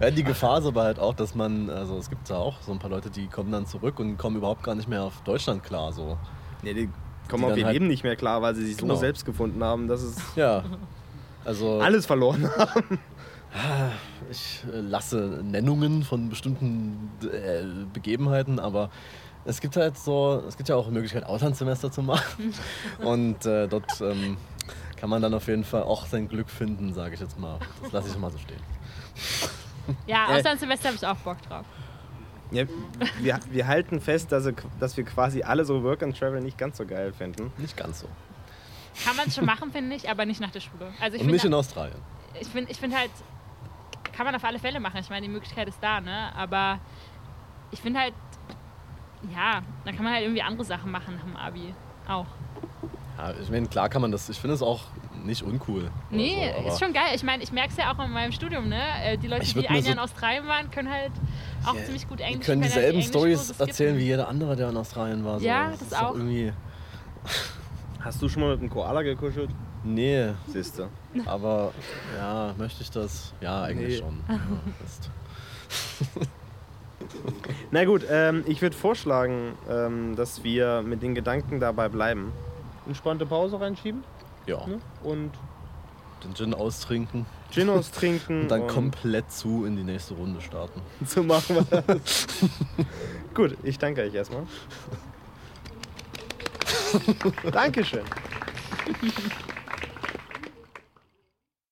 [SPEAKER 2] ja, die Gefahr ist aber halt auch, dass man, also es gibt ja auch so ein paar Leute, die kommen dann zurück und kommen überhaupt gar nicht mehr auf Deutschland klar. So.
[SPEAKER 1] nee, die kommen
[SPEAKER 2] Die
[SPEAKER 1] auf ihr
[SPEAKER 2] halt-
[SPEAKER 1] Leben nicht mehr klar, weil sie sich
[SPEAKER 2] Genau.
[SPEAKER 1] so selbst gefunden haben, dass es
[SPEAKER 2] Ja. Also
[SPEAKER 1] alles verloren haben.
[SPEAKER 2] Ich äh, lasse Nennungen von bestimmten äh, Begebenheiten, aber es gibt halt so, es gibt ja auch die Möglichkeit, Auslandssemester zu machen. (laughs) Und äh, dort ähm, kann man dann auf jeden Fall auch sein Glück finden, sage ich jetzt mal. Das lasse ich mal so stehen.
[SPEAKER 3] Ja,
[SPEAKER 1] Äh.
[SPEAKER 3] Auslandssemester habe ich auch Bock drauf.
[SPEAKER 1] Ja, wir, wir halten fest, dass, wir- dass wir quasi alle so Work and Travel nicht ganz so geil finden.
[SPEAKER 2] Nicht ganz so.
[SPEAKER 3] Kann man schon machen, finde ich, aber nicht nach der Schule. Also ich
[SPEAKER 2] Und nicht in
[SPEAKER 3] finde
[SPEAKER 2] Australien.
[SPEAKER 3] ich find, ich find halt, kann man auf alle Fälle machen. Ich meine, die Möglichkeit ist da, ne? Aber ich finde halt, ja, dann kann man halt irgendwie andere Sachen machen nach dem Abi. Auch.
[SPEAKER 2] Ja, ich meine, klar kann man das. Ich finde es auch nicht uncool.
[SPEAKER 3] Nee,
[SPEAKER 2] so,
[SPEAKER 3] ist schon geil. Ich meine, ich merke es ja auch in meinem Studium, ne? Äh, Die Leute, die ein Jahr in Australien waren, können halt auch
[SPEAKER 2] Ja,
[SPEAKER 3] ziemlich gut
[SPEAKER 2] Die
[SPEAKER 3] Englisch.
[SPEAKER 2] können
[SPEAKER 3] halt die
[SPEAKER 2] dieselben
[SPEAKER 3] Englischkurse
[SPEAKER 2] Stories erzählen wie jeder andere, der in Australien war. So.
[SPEAKER 3] Ja, das
[SPEAKER 2] ist
[SPEAKER 3] auch.
[SPEAKER 1] Hast du schon mal mit einem Koala gekuschelt?
[SPEAKER 2] Nee,
[SPEAKER 1] Siehste. (laughs)
[SPEAKER 2] aber ja, möchte ich das? Ja, eigentlich
[SPEAKER 1] Nee.
[SPEAKER 2] schon. Ja, ist- (laughs)
[SPEAKER 1] Na gut, ähm, ich würde vorschlagen, ähm, dass wir mit den Gedanken dabei bleiben. Entspannte Pause reinschieben
[SPEAKER 2] ja,
[SPEAKER 1] ne? und
[SPEAKER 2] den Gin austrinken
[SPEAKER 1] Gin austrinken. (laughs)
[SPEAKER 2] und dann komplett zu in die nächste Runde starten.
[SPEAKER 1] So machen wir das. Gut, ich danke euch erstmal. Dankeschön.